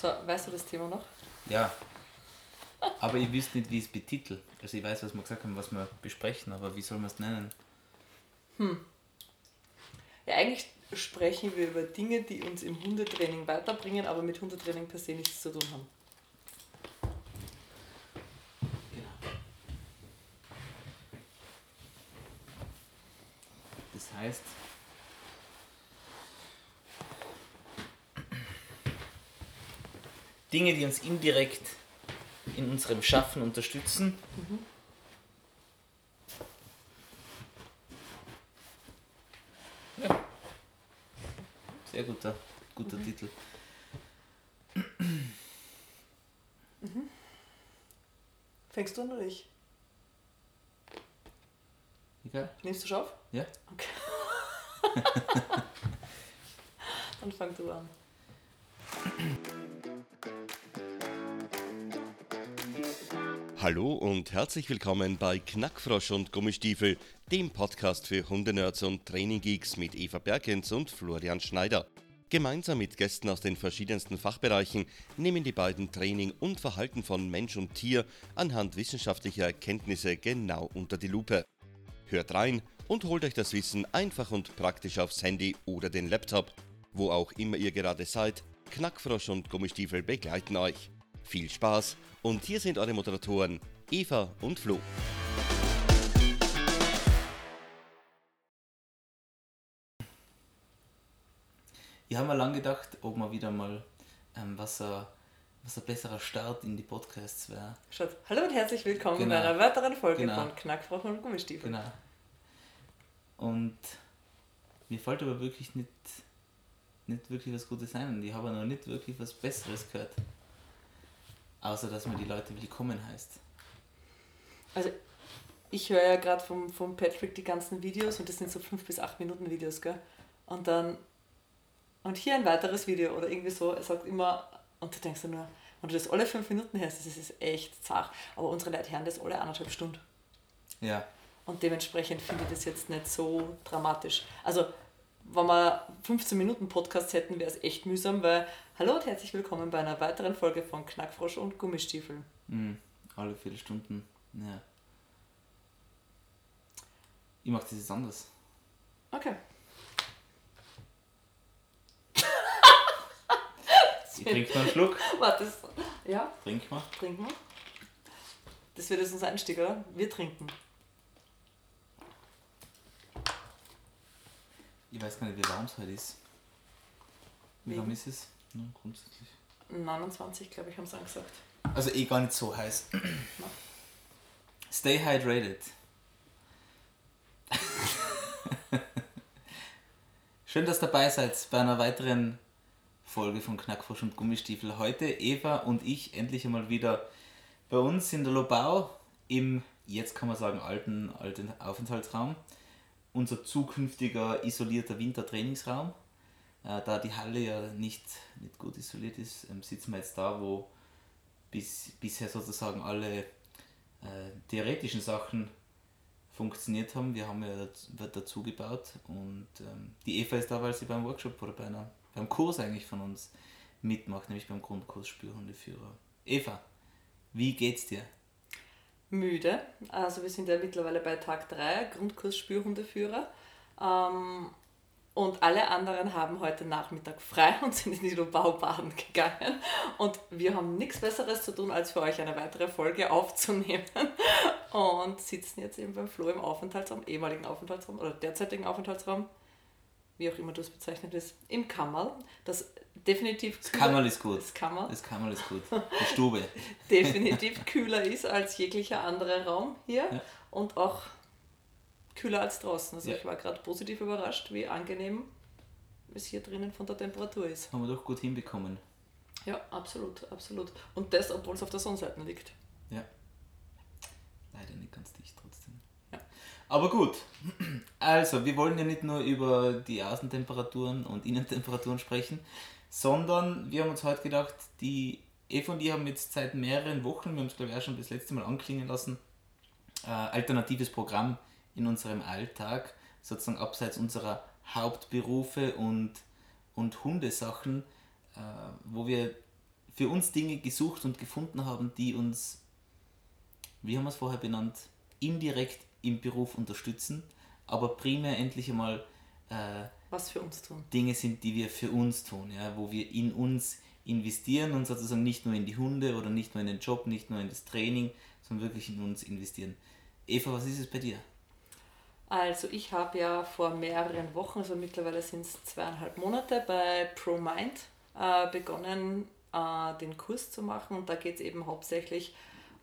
So, weißt du das Thema noch? Ja. Aber ich wüsste nicht, wie ich es betitel. Also ich weiß, was wir gesagt haben, was wir besprechen, aber wie soll man es nennen? Ja, eigentlich sprechen wir über Dinge, die uns im Hundetraining weiterbringen, aber mit Hundetraining per se nichts zu tun haben. Genau. Das heißt, Dinge, die uns indirekt in unserem Schaffen unterstützen. Ja. Sehr guter, guter Titel. Fängst du an oder ich? Egal? Nimmst du schon auf? Ja? Okay. Dann fang du an. Hallo und herzlich willkommen bei Knackfrosch und Gummistiefel, dem Podcast für Hundenerds und Traininggeeks mit Eva Bergens und Florian Schneider. Gemeinsam mit Gästen aus den verschiedensten Fachbereichen nehmen die beiden Training und Verhalten von Mensch und Tier anhand wissenschaftlicher Erkenntnisse genau unter die Lupe. Hört rein und holt euch das Wissen einfach und praktisch aufs Handy oder den Laptop. Wo auch immer ihr gerade seid, Knackfrosch und Gummistiefel begleiten euch. Viel Spaß und hier sind eure Moderatoren Eva und Flo. Ich habe mir lange gedacht, ob man wieder mal ähm, was, ein, was ein besserer Start in die Podcasts wäre. Schaut, hallo und herzlich willkommen Genau. bei einer weiteren Folge Genau. von Knackfrosch und Gummistiefel. Genau. Und mir fällt aber wirklich nicht, nicht wirklich was Gutes ein und ich habe noch nicht wirklich was Besseres gehört. Außer dass man die Leute willkommen heißt. Also, ich höre ja gerade vom, vom Patrick die ganzen Videos und das sind so 5 bis 8 Minuten Videos, gell? Und dann, und hier ein weiteres Video oder irgendwie so, er sagt immer, und du denkst dir nur, wenn du das alle 5 Minuten hörst, das ist echt zart. Aber unsere Leute hören das alle anderthalb Stunden. Ja, Und dementsprechend finde ich das jetzt nicht so dramatisch. Also, wenn wir 15 Minuten Podcast hätten, wäre es echt mühsam, weil hallo und herzlich willkommen bei einer weiteren Folge von Knackfrosch und Gummistiefel. mh, alle Viertelstunden. Ja. Ich mache das jetzt anders. Okay. Ich trinke mal einen Schluck. Warte, das, ja, Trink mal. trinken wir. Das wird jetzt unser Einstieg, oder? Wir trinken. Ich weiß gar nicht, wie warm es heute ist. Wie warm ist es? Ja, grundsätzlich. 29, glaube ich, haben sie angesagt. Also eh gar nicht so heiß. Stay hydrated. Schön, dass ihr dabei seid bei einer weiteren Folge von Knackfrosch und Gummistiefel. Heute Eva und ich endlich einmal wieder bei uns in der Lobau im, jetzt kann man sagen, alten, alten Aufenthaltsraum. Unser zukünftiger isolierter Wintertrainingsraum. Äh, da die Halle ja nicht, nicht gut isoliert ist, ähm, sitzen wir jetzt da, wo bis, bisher sozusagen alle äh, theoretischen Sachen funktioniert haben. Wir haben ja wird dazu gebaut und ähm, die Eva ist da, weil sie beim Workshop oder bei einer, beim Kurs eigentlich von uns mitmacht, nämlich beim Grundkurs Spürhundeführer. Eva, wie geht's dir? Müde. Also wir sind ja mittlerweile bei Tag 3, Grundkurs Spürhundeführer. Ähm, und alle anderen haben heute Nachmittag frei und sind in die Lobau baden gegangen. Und wir haben nichts Besseres zu tun, als für euch eine weitere Folge aufzunehmen. Und sitzen jetzt eben beim Flo im Aufenthaltsraum, ehemaligen Aufenthaltsraum oder derzeitigen Aufenthaltsraum, wie auch immer du es bezeichnet ist, im Kammerl. Das definitiv Das Kammerl ist gut. Das Kammerl Das Kammerl ist gut. Die Stube. definitiv kühler ist als jeglicher anderer Raum hier Ja. und auch kühler als draußen. Also Ja. ich war gerade positiv überrascht, wie angenehm es hier drinnen von der Temperatur ist. Haben wir doch gut hinbekommen. Ja, absolut, absolut. Und das, obwohl es auf der Sonnenseite liegt. Ja. Leider nicht ganz dicht trotzdem. Ja. Aber gut. Also, wir wollen ja nicht nur über die Außentemperaturen und Innentemperaturen sprechen, sondern wir haben uns heute gedacht, die Eva und ich haben jetzt seit mehreren Wochen, wir haben es glaube ich auch schon das letzte Mal anklingen lassen, äh, alternatives Programm in unserem Alltag, sozusagen abseits unserer Hauptberufe und, und Hundesachen, äh, wo wir für uns Dinge gesucht und gefunden haben, die uns, wie haben wir es vorher benannt, indirekt im Beruf unterstützen, aber primär endlich einmal äh, was für uns tun. Dinge sind, die wir für uns tun, ja, wo wir in uns investieren und sozusagen nicht nur in die Hunde oder nicht nur in den Job, nicht nur in das Training, sondern wirklich in uns investieren. Eva, was ist es bei dir? Also ich habe ja vor mehreren Wochen, also mittlerweile sind es zweieinhalb Monate, bei ProMind äh, begonnen, äh, den Kurs zu machen und da geht es eben hauptsächlich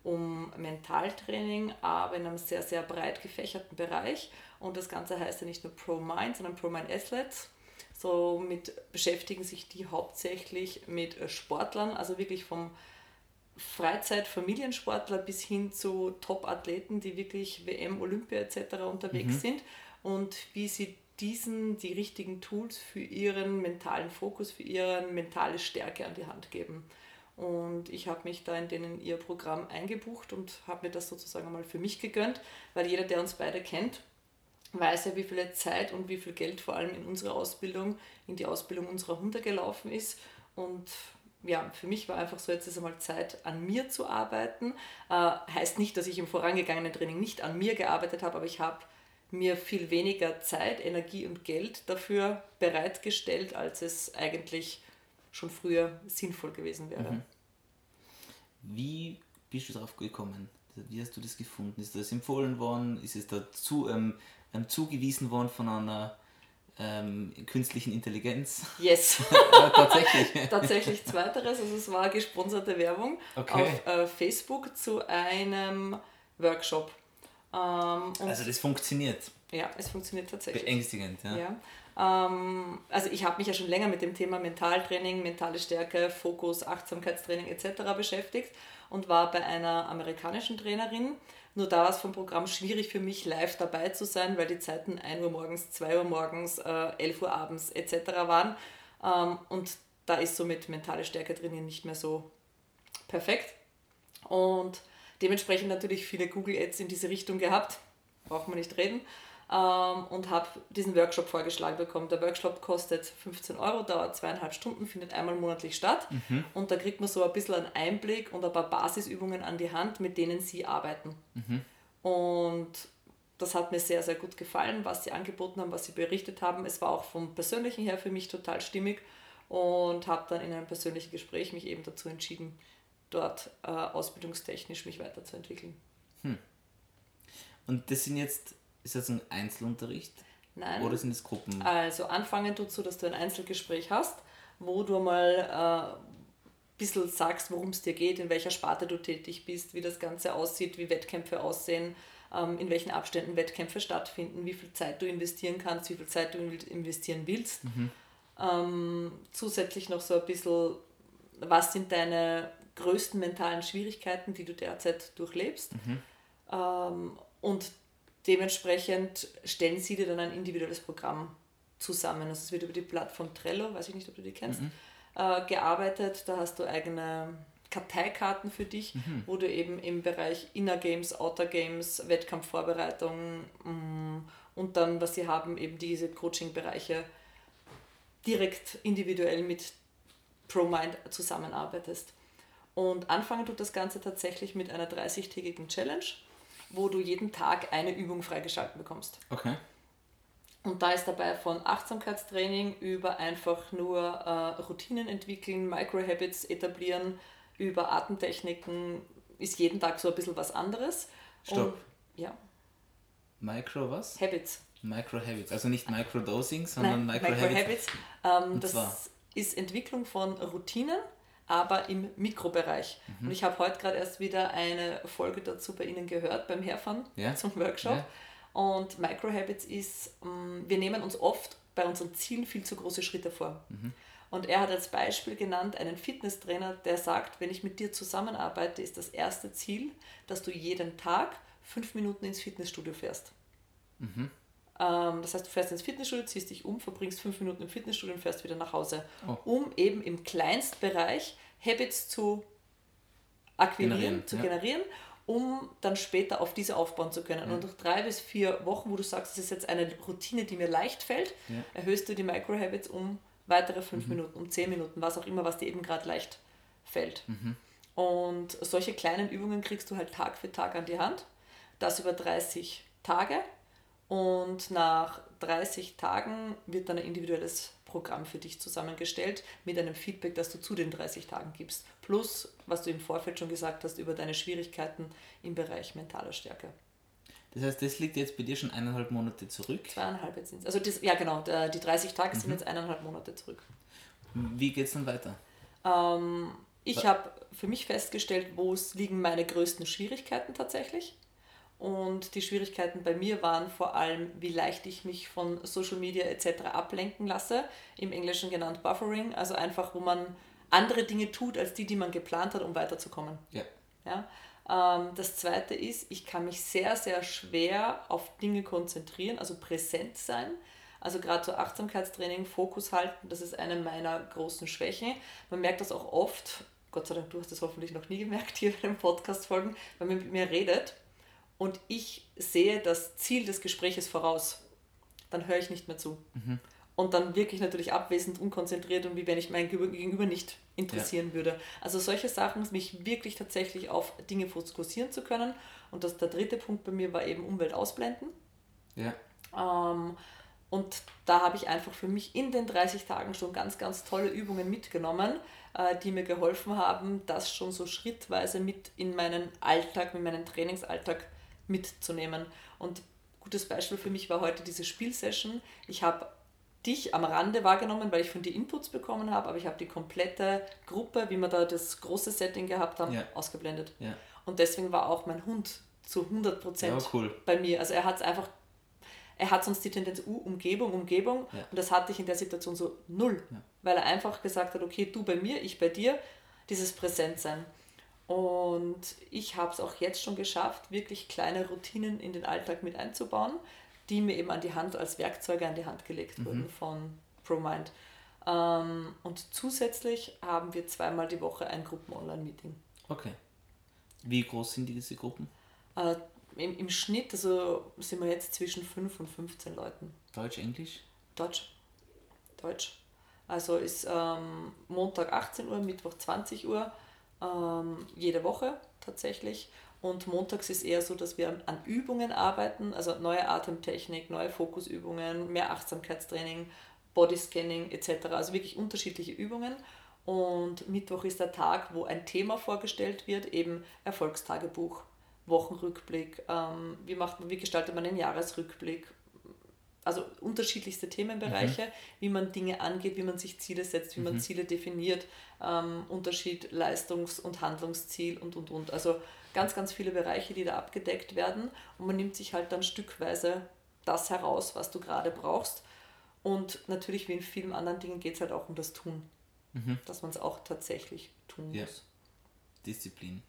um Mentaltraining, aber in einem sehr, sehr breit gefächerten Bereich. Und das Ganze heißt ja nicht nur ProMind, sondern ProMind Athletes. Somit beschäftigen sich die hauptsächlich mit Sportlern, also wirklich vom Freizeit-Familiensportler bis hin zu Top-Athleten, die wirklich WM, Olympia etc. unterwegs mhm. sind und wie sie diesen die richtigen Tools für ihren mentalen Fokus, für ihre mentale Stärke an die Hand geben. Und ich habe mich da in denen ihr Programm eingebucht und habe mir das sozusagen mal für mich gegönnt, weil jeder, der uns beide kennt, weiß ja, wie viel Zeit und wie viel Geld vor allem in unsere Ausbildung, in die Ausbildung unserer Hunde gelaufen ist. Und ja, für mich war einfach so, jetzt ist einmal Zeit, an mir zu arbeiten. Äh, heißt nicht, dass ich im vorangegangenen Training nicht an mir gearbeitet habe, aber ich habe mir viel weniger Zeit, Energie und Geld dafür bereitgestellt, als es eigentlich schon früher sinnvoll gewesen wäre. Mhm. Wie bist du darauf gekommen? Wie hast du das gefunden? Ist das empfohlen worden? Ist es dazu ähm, ähm, zugewiesen worden von einer ähm, künstlichen Intelligenz? Yes. tatsächlich. tatsächlich zweiteres. Also es war gesponserte Werbung okay. auf äh, Facebook zu einem Workshop. Ähm, also das funktioniert. Ja, es funktioniert tatsächlich. Beängstigend, ja. ja. Ähm, also ich habe mich ja schon länger mit dem Thema Mentaltraining, mentale Stärke, Fokus, Achtsamkeitstraining etc. beschäftigt und war bei einer amerikanischen Trainerin. Nur da war es vom Programm schwierig für mich, live dabei zu sein, weil die Zeiten 1 Uhr morgens, 2 Uhr morgens, äh, 11 Uhr abends etc. waren. Ähm, und da ist somit mentale Stärke drinnen nicht mehr so perfekt. Und dementsprechend natürlich viele Google Ads in diese Richtung gehabt. Braucht man nicht reden ähm, und habe diesen Workshop vorgeschlagen bekommen. Der Workshop kostet 15 Euro, dauert zweieinhalb Stunden, findet einmal monatlich statt mhm. und da kriegt man so ein bisschen einen Einblick und ein paar Basisübungen an die Hand, mit denen sie arbeiten. Mhm. Und das hat mir sehr, sehr gut gefallen, was sie angeboten haben, was sie berichtet haben. Es war auch vom Persönlichen her für mich total stimmig und habe dann in einem persönlichen Gespräch mich eben dazu entschieden, dort äh, ausbildungstechnisch mich weiterzuentwickeln. Hm. Und das sind jetzt ist das ein Einzelunterricht? Nein. Oder sind es Gruppen? Also anfangen tut so, dass du ein Einzelgespräch hast, wo du mal äh, ein bisschen sagst, worum es dir geht, in welcher Sparte du tätig bist, wie das Ganze aussieht, wie Wettkämpfe aussehen, ähm, in welchen Abständen Wettkämpfe stattfinden, wie viel Zeit du investieren kannst, wie viel Zeit du investieren willst. Mhm. Ähm, zusätzlich noch so ein bisschen, was sind deine größten mentalen Schwierigkeiten, die du derzeit durchlebst. Mhm. Ähm, und dementsprechend stellen sie dir dann ein individuelles Programm zusammen. Also es wird über die Plattform Trello, weiß ich nicht, ob du die kennst, mhm. äh, gearbeitet. Da hast du eigene Karteikarten für dich, mhm. wo du eben im Bereich Inner Games, Outer Games, Wettkampfvorbereitung mh, mm, und dann, was sie haben, eben diese Coaching-Bereiche direkt individuell mit ProMind zusammenarbeitest. Und anfangen tut das Ganze tatsächlich mit einer 30-tägigen Challenge wo du jeden Tag eine Übung freigeschalten bekommst. Okay. Und da ist dabei von Achtsamkeitstraining über einfach nur äh, Routinen entwickeln, Microhabits etablieren, über Atemtechniken, ist jeden Tag so ein bisschen was anderes. Stopp. Und, ja. Micro was? Habits. Microhabits, also nicht Microdosing, sondern Microhabits. Micro ähm, das zwar? ist Entwicklung von Routinen aber im Mikrobereich. Mhm. Und ich habe heute gerade erst wieder eine Folge dazu bei Ihnen gehört, beim Herfahren ja. zum Workshop. Ja. Und Microhabits ist, ähm, wir nehmen uns oft bei unseren Zielen viel zu große Schritte vor. Mhm. Und er hat als Beispiel genannt einen Fitnesstrainer, der sagt, wenn ich mit dir zusammenarbeite, ist das erste Ziel, dass du jeden Tag fünf Minuten ins Fitnessstudio fährst. Mhm. Ähm, das heißt, du fährst ins Fitnessstudio, ziehst dich um, verbringst fünf Minuten im Fitnessstudio und fährst wieder nach Hause, oh. um eben im Kleinstbereich Habits zu akquirieren, generieren, zu ja. generieren, um dann später auf diese aufbauen zu können. Ja. Und nach drei bis vier Wochen, wo du sagst, das ist jetzt eine Routine, die mir leicht fällt, ja. erhöhst du die Microhabits um weitere fünf mhm. Minuten, um zehn Minuten, was auch immer, was dir eben gerade leicht fällt. Und solche kleinen Übungen kriegst du halt Tag für Tag an die Hand. Das über 30 Tage. Und nach 30 Tagen wird dann ein individuelles Programm für dich zusammengestellt mit einem Feedback, das du zu den 30 Tagen gibst. Plus, was du im Vorfeld schon gesagt hast, über deine Schwierigkeiten im Bereich mentaler Stärke. Das heißt, das liegt jetzt bei dir schon eineinhalb Monate zurück. Zweieinhalb jetzt sind Also das, ja genau, der, die 30 Tage sind jetzt eineinhalb Monate zurück. Wie geht es dann weiter? Ähm, ich habe für mich festgestellt, wo liegen meine größten Schwierigkeiten tatsächlich. Und die Schwierigkeiten bei mir waren vor allem, wie leicht ich mich von Social Media etc. ablenken lasse, im Englischen genannt Buffering, also einfach, wo man andere Dinge tut, als die, die man geplant hat, um weiterzukommen. Ja. Ja? Ähm, das zweite ist, ich kann mich sehr, sehr schwer auf Dinge konzentrieren, also präsent sein. Also gerade so Achtsamkeitstraining, Fokus halten, das ist eine meiner großen Schwächen. Man merkt das auch oft, Gott sei Dank, du hast das hoffentlich noch nie gemerkt hier bei den Podcast-Folgen, wenn man mit mir redet und ich sehe das Ziel des Gespräches voraus, dann höre ich nicht mehr zu. Und dann wirklich natürlich abwesend, unkonzentriert und wie wenn ich mein Gegenüber nicht interessieren würde. Also solche Sachen, mich wirklich tatsächlich auf Dinge fokussieren zu können. Und das, der dritte Punkt bei mir war eben Umwelt ausblenden. Ja. Ähm, und da habe ich einfach für mich in den 30 Tagen schon ganz, ganz tolle Übungen mitgenommen, äh, die mir geholfen haben, das schon so schrittweise mit in meinen Alltag, in meinen Trainingsalltag mitzunehmen. Und gutes Beispiel für mich war heute diese Spielsession. Ich habe dich am Rande wahrgenommen, weil ich von dir Inputs bekommen habe, aber ich habe die komplette Gruppe, wie wir da das große Setting gehabt haben, Ja. ausgeblendet. Ja. Und deswegen war auch mein Hund zu 100 Prozent Ja, cool. bei mir. Also er hat es einfach, er hat sonst die Tendenz, uh, Umgebung, Umgebung. Und das hatte ich in der Situation so null. Weil er einfach gesagt hat, okay, du bei mir, ich bei dir, dieses Präsentsein. Und ich habe es auch jetzt schon geschafft, wirklich kleine Routinen in den Alltag mit einzubauen, die mir eben an die Hand als Werkzeuge an die Hand gelegt wurden von ProMind. Ähm, und zusätzlich haben wir zweimal die Woche ein Gruppen-Online-Meeting. Okay. Wie groß sind diese Gruppen? Äh, im, Im Schnitt also sind wir jetzt zwischen 5 und 15 Leuten. Deutsch, Englisch? Deutsch. Deutsch. Also ist ähm, Montag 18 Uhr, Mittwoch 20 Uhr, ähm, jede Woche tatsächlich. Und montags ist eher so, dass wir an Übungen arbeiten, also neue Atemtechnik, neue Fokusübungen, mehr Achtsamkeitstraining, Bodyscanning etc. Also wirklich unterschiedliche Übungen. Und Mittwoch ist der Tag, wo ein Thema vorgestellt wird, eben Erfolgstagebuch, Wochenrückblick, ähm, wie, macht wie gestaltet man den Jahresrückblick, also unterschiedlichste Themenbereiche, wie man Dinge angeht, wie man sich Ziele setzt, wie man Ziele definiert, ähm, Unterschied Leistungs- und Handlungsziel und und und. Also ganz, ganz viele Bereiche, die da abgedeckt werden und man nimmt sich halt dann stückweise das heraus, was du gerade brauchst. Und natürlich wie in vielen anderen Dingen geht es halt auch um das Tun, dass man es auch tatsächlich tun Ja. muss. Disziplin.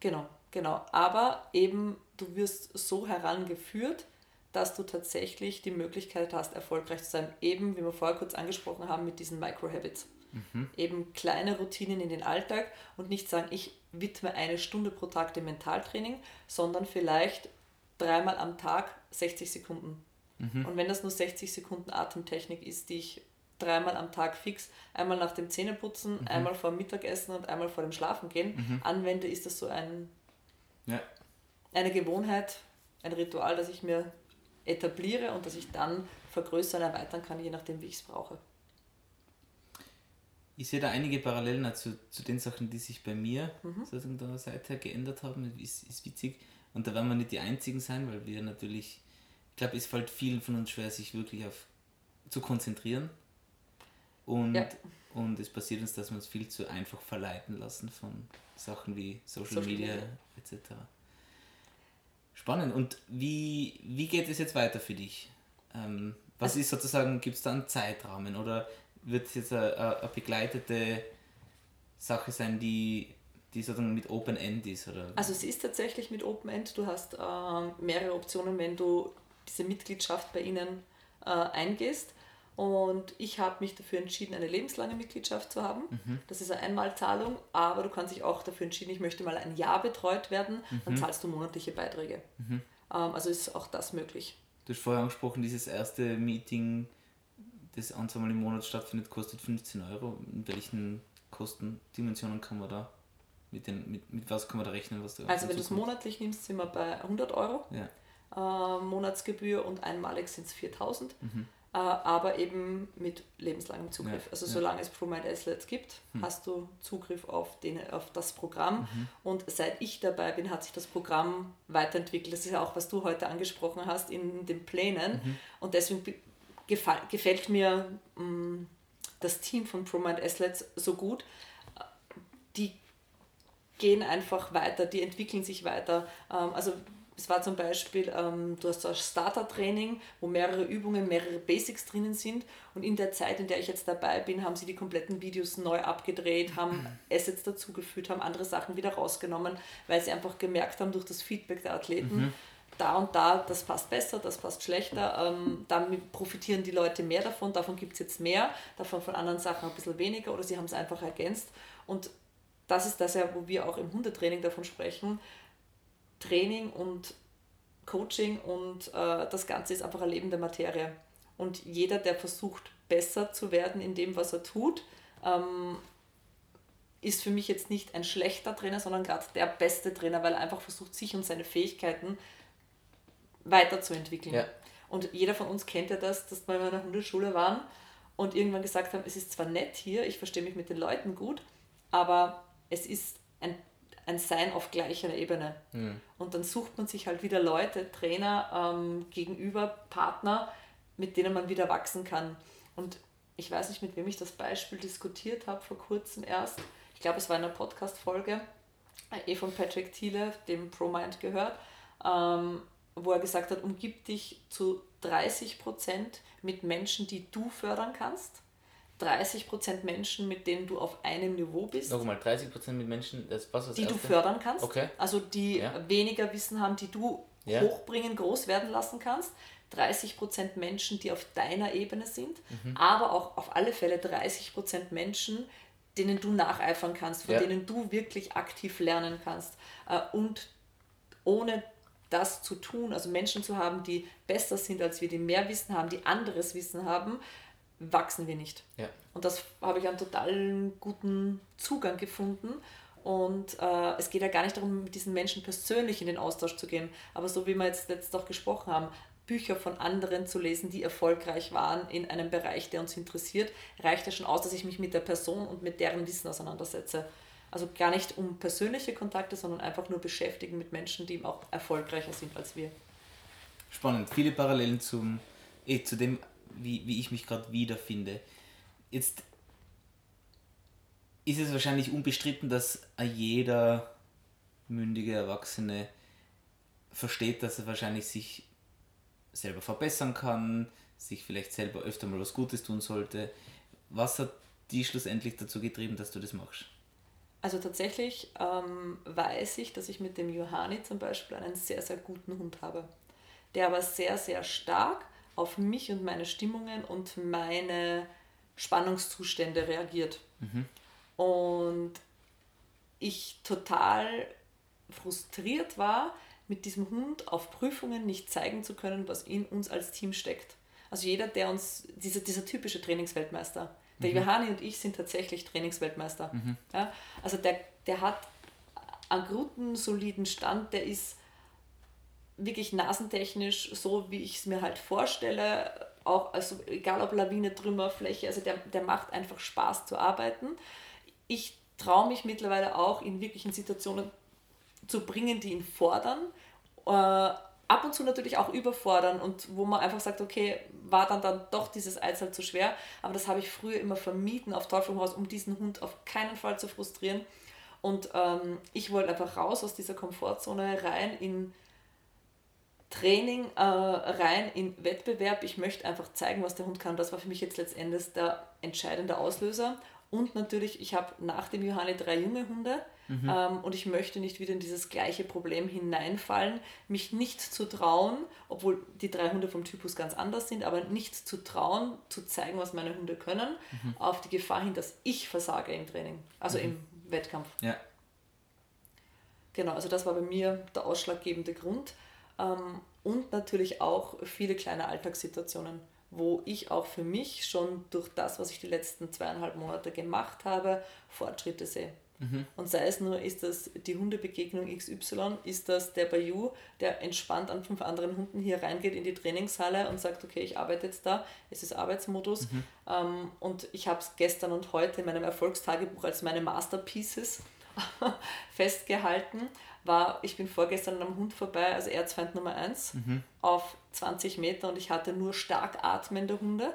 Genau, genau. Aber eben, du wirst so herangeführt, dass du tatsächlich die Möglichkeit hast, erfolgreich zu sein. Eben, wie wir vorher kurz angesprochen haben, mit diesen Micro-Habits. Eben kleine Routinen in den Alltag und nicht sagen, ich widme eine Stunde pro Tag dem Mentaltraining, sondern vielleicht dreimal am Tag 60 Sekunden. Und wenn das nur 60 Sekunden Atemtechnik ist, die ich dreimal am Tag fix, einmal nach dem Zähneputzen, einmal vor dem Mittagessen und einmal vor dem Schlafengehen anwende, ist das so ein, Ja. eine Gewohnheit, ein Ritual, das ich mir etabliere und das ich dann vergrößern, erweitern kann, je nachdem, wie ich es brauche. Ich sehe da einige Parallelen zu, zu den Sachen, die sich bei mir Mhm. sozusagen da seither geändert haben. Ist, ist witzig. Und da werden wir nicht die Einzigen sein, weil wir natürlich, ich glaube, es fällt vielen von uns schwer, sich wirklich auf zu konzentrieren. Und, Ja. und es passiert uns, dass wir uns viel zu einfach verleiten lassen von Sachen wie Social, Social Media, Media. etc. Spannend. Und wie, wie geht es jetzt weiter für dich? Ähm, was Also- ist sozusagen, gibt es da einen Zeitrahmen oder wird es jetzt eine, eine begleitete Sache sein, die, die sozusagen mit Open End ist? Oder? Also es ist tatsächlich mit Open End. Du hast ähm, mehrere Optionen, wenn du diese Mitgliedschaft bei ihnen äh, eingehst. Und ich habe mich dafür entschieden, eine lebenslange Mitgliedschaft zu haben. Das ist eine Einmalzahlung, aber du kannst dich auch dafür entschieden, ich möchte mal ein Jahr betreut werden, dann zahlst du monatliche Beiträge. Ähm, also ist auch das möglich. Du hast vorher angesprochen, dieses erste Meeting, das ein, zweimal im Monat stattfindet, kostet 15 Euro. In welchen Kostendimensionen kann man da, mit, den, mit, mit was kann man da rechnen? Was da Also wenn du es monatlich nimmst, sind wir bei 100 Euro Ja. äh, Monatsgebühr und einmalig sind es 4000. Mhm. Äh, aber eben mit lebenslangem Zugriff. Ja, Also ja. solange es ProMind Athletes gibt, hast du Zugriff auf, den, auf das Programm. Mhm. Und seit ich dabei bin, hat sich das Programm weiterentwickelt. Das ist ja auch, was du heute angesprochen hast in den Plänen. Mhm. Und deswegen gefällt mir mh, das Team von ProMind Athletes so gut. Die gehen einfach weiter, die entwickeln sich weiter. Ähm, also es war zum Beispiel, ähm, du hast so ein Starter-Training, wo mehrere Übungen, mehrere Basics drinnen sind. Und in der Zeit, in der ich jetzt dabei bin, haben sie die kompletten Videos neu abgedreht, haben Assets dazugefügt, haben andere Sachen wieder rausgenommen, weil sie einfach gemerkt haben durch das Feedback der Athleten, da und da, das passt besser, das passt schlechter, ähm, damit profitieren die Leute mehr davon, davon gibt es jetzt mehr, davon von anderen Sachen ein bisschen weniger oder sie haben es einfach ergänzt. Und das ist das ja, wo wir auch im Hundetraining davon sprechen. Training und Coaching und äh, das Ganze ist einfach eine lebende Materie. Und jeder, der versucht, besser zu werden in dem, was er tut, ähm, ist für mich jetzt nicht ein schlechter Trainer, sondern gerade der beste Trainer, weil er einfach versucht, sich und seine Fähigkeiten weiterzuentwickeln. Ja. Und jeder von uns kennt ja das, dass wir in einer Hundeschule waren und irgendwann gesagt haben, es ist zwar nett hier, ich verstehe mich mit den Leuten gut, aber es ist ein, ein Sein auf gleicher Ebene. Und dann sucht man sich halt wieder Leute, Trainer, ähm, gegenüber, Partner, mit denen man wieder wachsen kann. Und ich weiß nicht, mit wem ich das Beispiel diskutiert habe, vor kurzem erst. Ich glaube, es war in einer Podcast-Folge, eh von Patrick Thiele, dem ProMind gehört, ähm, wo er gesagt hat, umgib dich zu 30% mit Menschen, die du fördern kannst. 30% Menschen, mit denen du auf einem Niveau bist Nochmal, 30% mit Menschen, das was das die du erste? fördern kannst. Okay. Also die Ja. weniger Wissen haben, die du Ja. hochbringen, groß werden lassen kannst. 30% Menschen, die auf deiner Ebene sind, Mhm. aber auch auf alle Fälle 30% Menschen, denen du nacheifern kannst, von Ja. denen du wirklich aktiv lernen kannst. Äh, Und ohne das zu tun, also Menschen zu haben, die besser sind als wir, die mehr Wissen haben, die anderes Wissen haben, wachsen wir nicht. Ja. Und das habe ich einen total guten Zugang gefunden. Und äh, es geht ja gar nicht darum, mit diesen Menschen persönlich in den Austausch zu gehen. Aber so wie wir jetzt letztens auch gesprochen haben, Bücher von anderen zu lesen, die erfolgreich waren in einem Bereich, der uns interessiert, reicht ja schon aus, dass ich mich mit der Person und mit deren Wissen auseinandersetze. Also gar nicht um persönliche Kontakte, sondern einfach nur beschäftigen mit Menschen, die auch erfolgreicher sind als wir. Spannend, viele Parallelen zum, eh, zu dem, wie, wie ich mich gerade wiederfinde. Jetzt ist es wahrscheinlich unbestritten, dass jeder mündige Erwachsene versteht, dass er wahrscheinlich sich selber verbessern kann, sich vielleicht selber öfter mal was Gutes tun sollte. Was hat die schlussendlich dazu getrieben, dass du das machst? Also tatsächlich ähm, weiß ich, dass ich mit dem Johanni zum Beispiel einen sehr, sehr guten Hund habe, der aber sehr, sehr stark auf mich und meine Stimmungen und meine Spannungszustände reagiert. Und ich total frustriert war, mit diesem Hund auf Prüfungen nicht zeigen zu können, was in uns als Team steckt. Also jeder, der uns, dieser, dieser typische Trainingsweltmeister, der Johanni und ich sind tatsächlich Trainingsweltmeister. Ja, also der, der hat einen guten, soliden Stand, der ist wirklich nasentechnisch so, wie ich es mir halt vorstelle. Auch, also egal ob Lawine, Trümmer, Fläche, also der, der macht einfach Spaß zu arbeiten. Ich traue mich mittlerweile auch in wirklichen Situationen zu bringen, die ihn fordern. Äh, ab und zu natürlich auch überfordern und wo man einfach sagt, okay, war dann, dann doch dieses Eis halt zu schwer. Aber das habe ich früher immer vermieden auf Teufel komm raus, um diesen Hund auf keinen Fall zu frustrieren. Und ähm, ich wollte einfach raus aus dieser Komfortzone rein in Training, äh, rein in Wettbewerb. Ich möchte einfach zeigen, was der Hund kann. Das war für mich jetzt letztendlich der entscheidende Auslöser. Und natürlich, ich habe nach dem Johanni drei junge Hunde ähm, und ich möchte nicht wieder in dieses gleiche Problem hineinfallen, mich nicht zu trauen, obwohl die drei Hunde vom Typus ganz anders sind, aber nicht zu trauen, zu zeigen, was meine Hunde können, auf die Gefahr hin, dass ich versage im Training, also im Wettkampf. Ja. Genau, also das war bei mir der ausschlaggebende Grund. Ähm, und natürlich auch viele kleine Alltagssituationen, wo ich auch für mich schon durch das, was ich die letzten zweieinhalb Monate gemacht habe, Fortschritte sehe. Und sei es nur, ist das die Hundebegegnung XY, ist das der Bayou, der entspannt an fünf anderen Hunden hier reingeht in die Trainingshalle und sagt, okay, ich arbeite jetzt da, es ist Arbeitsmodus. Ähm, und ich habe es gestern und heute in meinem Erfolgstagebuch als meine Masterpieces festgehalten. War, ich bin vorgestern am Hund vorbei, also Erzfeind Nummer 1, auf 20 Meter und ich hatte nur stark atmende Hunde.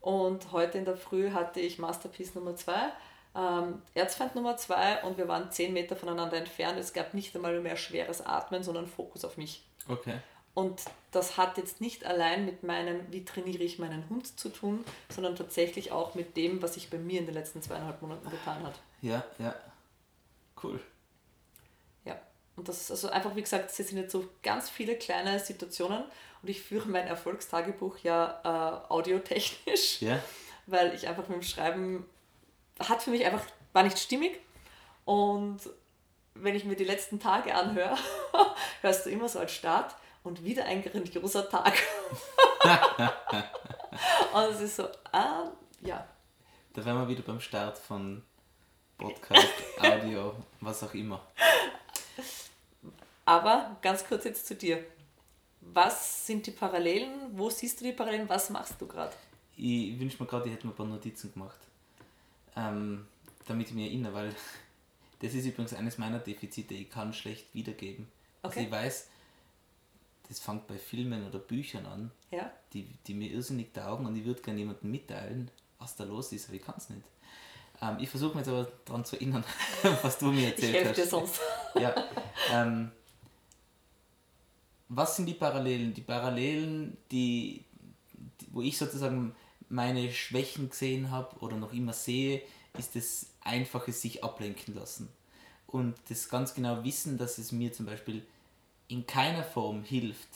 Und heute in der Früh hatte ich Masterpiece Nummer 2 ähm, Erzfeind Nummer zwei und wir waren zehn Meter voneinander entfernt. Es gab nicht einmal mehr schweres Atmen, sondern Fokus auf mich. Okay. Und das hat jetzt nicht allein mit meinem, wie trainiere ich meinen Hund zu tun, sondern tatsächlich auch mit dem, was sich bei mir in den letzten zweieinhalb Monaten getan hat. Ja, ja. Cool. Und das ist also einfach, wie gesagt, es sind jetzt so ganz viele kleine Situationen und ich führe mein Erfolgstagebuch ja äh, audiotechnisch, Ja. weil ich einfach mit dem Schreiben hat für mich einfach, war nicht stimmig. Und wenn ich mir die letzten Tage anhöre, hörst du immer so als Start und wieder ein grandioser Tag. und es ist so, ah, ja. Da wären wir wieder beim Start von Podcast, Audio, was auch immer. Aber ganz kurz jetzt zu dir. Was sind die Parallelen? Wo siehst du die Parallelen? Was machst du gerade? Ich wünsche mir gerade, ich hätte mir ein paar Notizen gemacht. Ähm, damit ich mich erinnere, weil das ist übrigens eines meiner Defizite. Ich kann schlecht wiedergeben. Also Okay. ich weiß, das fängt bei Filmen oder Büchern an, Ja? die, die mir irrsinnig taugen und ich würde gerne jemandem mitteilen, was da los ist, aber ich kann es nicht. Ähm, ich versuche mich jetzt aber daran zu erinnern, was du mir Ich erzählt helfe hast. dir sonst. Ja. Ähm, was sind die Parallelen? Die Parallelen, die, die wo ich sozusagen meine Schwächen gesehen habe oder noch immer sehe, ist das einfache sich ablenken lassen. Und das ganz genau wissen, dass es mir zum Beispiel in keiner Form hilft,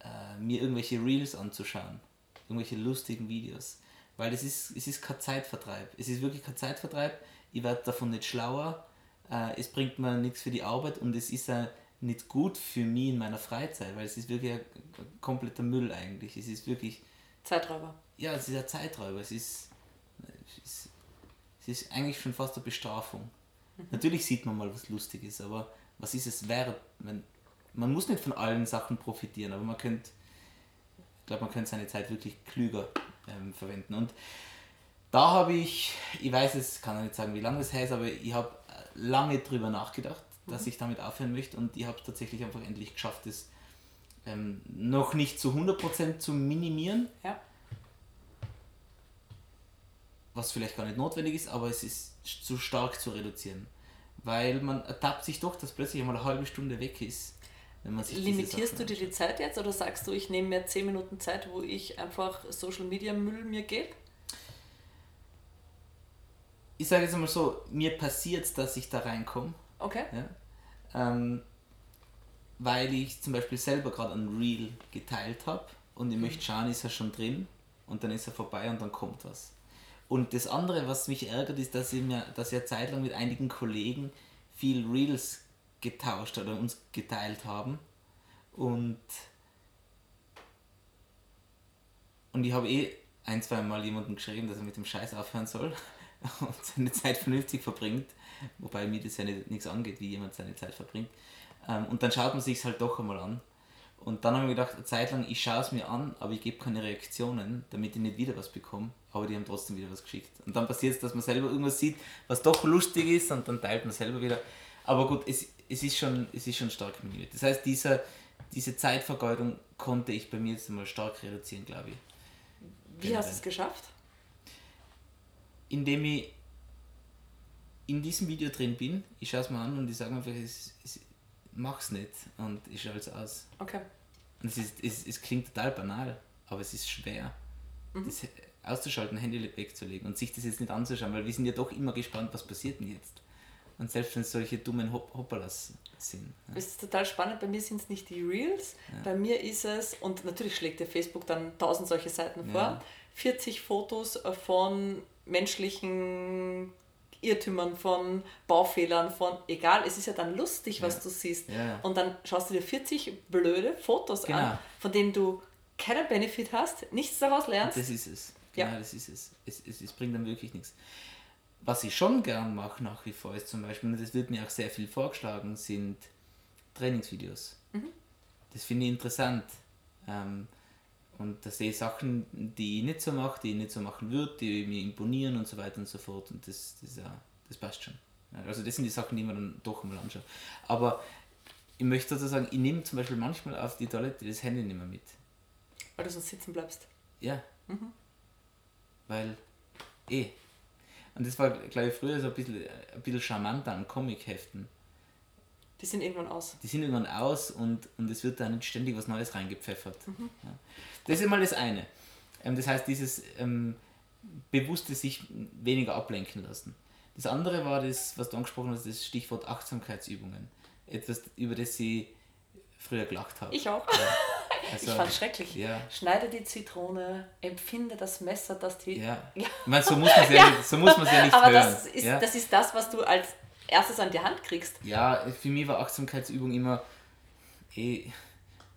äh, mir irgendwelche Reels anzuschauen, irgendwelche lustigen Videos. Weil es ist, es ist kein Zeitvertreib. Es ist wirklich kein Zeitvertreib. Ich werde davon nicht schlauer. Äh, es bringt mir nichts für die Arbeit und es ist auch nicht gut für mich in meiner Freizeit, weil es ist wirklich ein kompletter Müll eigentlich. Es ist wirklich, Zeiträuber. ja, es ist ein Zeiträuber. Es ist, es ist, es ist eigentlich schon fast eine Bestrafung. Natürlich sieht man mal was Lustiges, aber was ist es wert? Man, man muss nicht von allen Sachen profitieren, aber man könnte, ich glaube, man könnte seine Zeit wirklich klüger ähm, verwenden. Und da habe ich, ich weiß es, kann ich nicht sagen, wie lange das heißt, aber ich habe lange drüber nachgedacht, dass ich damit aufhören möchte und ich habe es tatsächlich einfach endlich geschafft, das ähm, noch nicht zu 100% zu minimieren, Ja? was vielleicht gar nicht notwendig ist, aber es ist zu stark zu reduzieren. Weil man ertappt sich doch, dass plötzlich einmal eine halbe Stunde weg ist. Wenn man sich Limitierst du dir die Zeit jetzt oder sagst du, ich nehme mir 10 Minuten Zeit, wo ich einfach Social Media Müll mir gebe? ich sage jetzt einmal so, mir passiert dass ich da reinkomme, Okay. ja? ähm, weil ich zum Beispiel selber gerade ein Reel geteilt habe und ich möchte schauen, ist er schon drin und dann ist er vorbei und dann kommt was. Und das andere, was mich ärgert, ist, dass ich mir, dass ich eine Zeit lang mit einigen Kollegen viel Reels getauscht oder uns geteilt haben und und ich habe eh ein, zwei Mal jemandem geschrieben, dass er mit dem Scheiß aufhören soll und seine Zeit vernünftig verbringt, wobei mir das ja nicht, nichts angeht, wie jemand seine Zeit verbringt. Ähm, und dann schaut man sich halt doch einmal an. Und dann habe ich mir gedacht, eine Zeit lang, ich schaue es mir an, aber ich gebe keine Reaktionen, damit ich nicht wieder was bekomme. Aber die haben trotzdem wieder was geschickt. Und dann passiert es, dass man selber irgendwas sieht, was doch lustig ist und dann teilt man selber wieder. Aber gut, es, es, ist, schon, es ist schon stark minimiert. Das heißt, dieser, diese Zeitvergeudung konnte ich bei mir jetzt einmal stark reduzieren, glaube ich. Wie hast du es geschafft? indem ich in diesem Video drin bin, ich schaue es mir an und ich sage einfach, es, es, mach's nicht und ich schaue es aus. Okay. Und es, ist, es, es klingt total banal, aber es ist schwer, das auszuschalten, Handy wegzulegen und sich das jetzt nicht anzuschauen, weil wir sind ja doch immer gespannt, was passiert denn jetzt. Und selbst wenn es solche dummen Hop Hoppalas sind. Ja. Das ist total spannend. Bei mir sind es nicht die Reels. Bei mir ist es, und natürlich schlägt der Facebook dann tausend solche Seiten vor, Ja. 40 Fotos von menschlichen Irrtümern, von Baufehlern, von egal, es ist ja dann lustig, was Ja. du siehst. Ja. Und dann schaust du dir 40 blöde Fotos Genau. an, von denen du keinen Benefit hast, nichts daraus lernst. Das ist es. Genau, ja. das ist es. Es, es. es bringt dann wirklich nichts. Was ich schon gern mache nach wie vor ist zum Beispiel, und das wird mir auch sehr viel vorgeschlagen, sind Trainingsvideos. Mhm. Das finde ich interessant. Ähm, und da sehe ich Sachen, die ich nicht so mache, die ich nicht so machen würde, die mir imponieren und so weiter und so fort. Und das, das, ja, das passt schon. Also das sind die Sachen, die man dann doch mal anschaut. Aber ich möchte sozusagen, ich nehme zum Beispiel manchmal auf die Toilette das Handy nicht mehr mit. Weil du so sitzen bleibst. Ja. Mhm. Weil, eh. Und das war, glaube ich, früher so ein bisschen, ein bisschen charmanter an Comic-Heften. Die sind irgendwann aus. Die sind irgendwann aus und, und es wird da nicht ständig was Neues reingepfeffert. Mhm. Ja. Das ist mal das eine. Ähm, das heißt, dieses ähm, bewusste sich weniger ablenken lassen. Das andere war das, was du angesprochen hast, das Stichwort Achtsamkeitsübungen. Etwas, über das ich früher gelacht habe. Ich auch. Ja. Also, ich fand es schrecklich. Ja. Schneide die Zitrone, empfinde das Messer, das die. Ja. ja. Ich meine, so muss man es ja, ja. Nicht, so muss ja nicht Aber hören. Das ist, das ist das, was du als erstes an die Hand kriegst. Ja, für mich war Achtsamkeitsübung immer. Eh,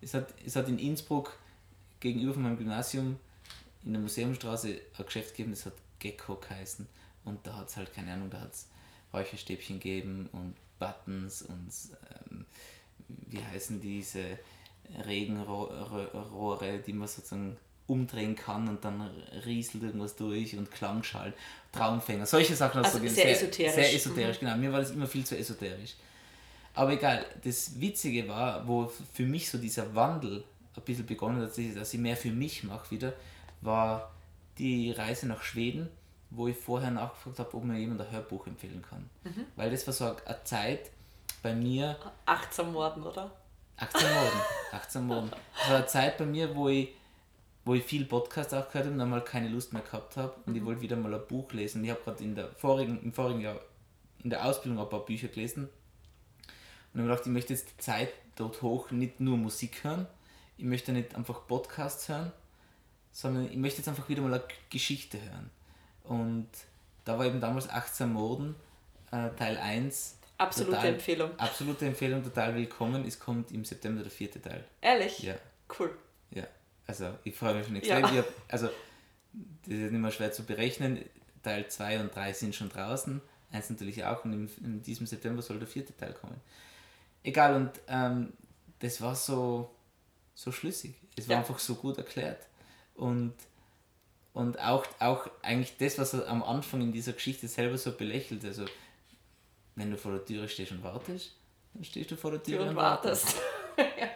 es, hat, es hat in Innsbruck gegenüber von meinem Gymnasium in der Museumstraße ein Geschäft gegeben, das hat Gecko geheißen. Und da hat es halt, keine Ahnung, da hat es Räucherstäbchen gegeben und Buttons und ähm, wie heißen diese Regenrohre, die man sozusagen umdrehen kann und dann rieselt irgendwas durch und Klangschall, Traumfänger, solche Sachen. Also sehr, sehr esoterisch. Sehr esoterisch, mhm. genau. Mir war das immer viel zu esoterisch. Aber egal, das Witzige war, wo für mich so dieser Wandel ein bisschen begonnen hat, dass ich mehr für mich mache wieder, war die Reise nach Schweden, wo ich vorher nachgefragt habe, ob mir jemand ein Hörbuch empfehlen kann. Mhm. Weil das war so eine Zeit bei mir. Achtsam worden, oder? Achtsam worden. Achtsam worden. Das war eine Zeit bei mir, wo ich, wo ich viel Podcast auch gehört habe und dann mal keine Lust mehr gehabt habe und mhm. ich wollte wieder mal ein Buch lesen. Ich habe gerade in der vorigen, im vorigen Jahr in der Ausbildung ein paar Bücher gelesen und habe gedacht, ich möchte jetzt die Zeit dort hoch nicht nur Musik hören, ich möchte nicht einfach Podcasts hören, sondern ich möchte jetzt einfach wieder mal eine Geschichte hören. Und da war eben damals 18 Morden, äh, Teil 1. Absolute total, Empfehlung. Absolute Empfehlung, total willkommen. Es kommt im September der vierte Teil. Ehrlich? Ja. Cool. Also ich freue mich schon extrem. Ja. Hab, also, das ist nicht mehr schwer zu berechnen. Teil 2 und 3 sind schon draußen. Eins natürlich auch und in, in diesem September soll der vierte Teil kommen. Egal, und ähm, das war so, so schlüssig. Es war ja. einfach so gut erklärt. Und, und auch, auch eigentlich das, was er am Anfang in dieser Geschichte selber so belächelt, also wenn du vor der Tür stehst und wartest, dann stehst du vor der Tür und, und wartest. ja.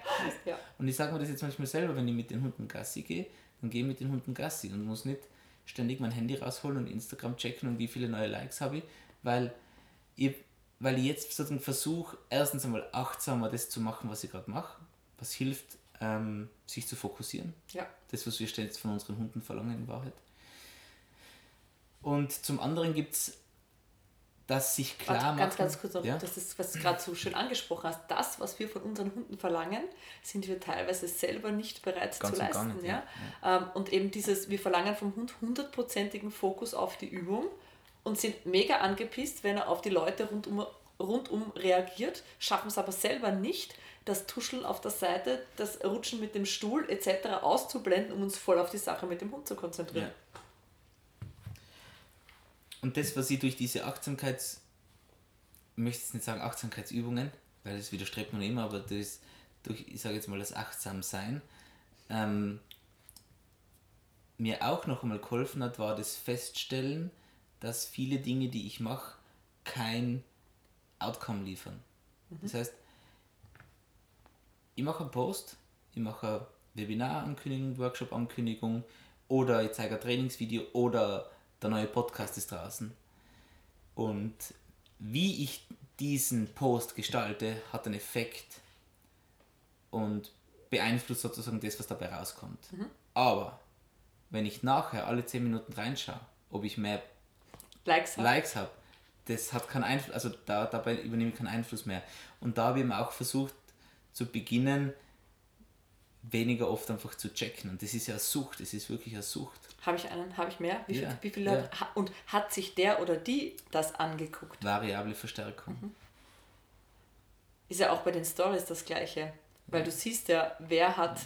Und ich sage mir das jetzt manchmal selber, wenn ich mit den Hunden Gassi gehe, dann gehe ich mit den Hunden Gassi und muss nicht ständig mein Handy rausholen und Instagram checken und wie viele neue Likes habe ich, weil ich, weil ich jetzt sozusagen versuche, erstens einmal achtsamer das zu machen, was ich gerade mache, was hilft, ähm, sich zu fokussieren. Ja. Das, was wir ständig von unseren Hunden verlangen in Wahrheit. Und zum anderen gibt es, dass sich klar Warte, Ganz, ganz kurz noch, ja? das ist, was du gerade so schön angesprochen hast. Das, was wir von unseren Hunden verlangen, sind wir teilweise selber nicht bereit ganz zu leisten. Nicht, ja? ja. Ähm, und eben dieses, wir verlangen vom Hund hundertprozentigen Fokus auf die Übung und sind mega angepisst, wenn er auf die Leute rundum, rundum reagiert, schaffen es aber selber nicht, das Tuscheln auf der Seite, das Rutschen mit dem Stuhl etc. auszublenden, um uns voll auf die Sache mit dem Hund zu konzentrieren. Ja. Und das, was ich durch diese Achtsamkeits, ich möchte jetzt nicht sagen Achtsamkeitsübungen, weil das widerstrebt man immer, aber das durch, ich sage jetzt mal das Achtsamsein, ähm, mir auch noch einmal geholfen hat, war das Feststellen, dass viele Dinge, die ich mache, kein Outcome liefern. Mhm. Das heißt, ich mache einen Post, ich mache eine Webinar-Ankündigung, Workshop-Ankündigung oder ich zeige ein Trainingsvideo oder der neue Podcast ist draußen. Und wie ich diesen Post gestalte, hat einen Effekt und beeinflusst sozusagen das, was dabei rauskommt. Mhm. Aber wenn ich nachher alle 10 Minuten reinschaue, ob ich mehr Likes habe, Likes hab, das hat keinen Einfluss, also da, dabei übernehme ich keinen Einfluss mehr. Und da habe ich eben auch versucht, zu beginnen, weniger oft einfach zu checken. Und das ist ja eine Sucht, das ist wirklich eine Sucht. Habe ich einen, habe ich mehr? Wie, ja, viel, wie viele Leute? Ja. Und hat sich der oder die das angeguckt? Variable Verstärkung. Mhm. Ist ja auch bei den Stories das Gleiche. Weil ja. du siehst ja, wer hat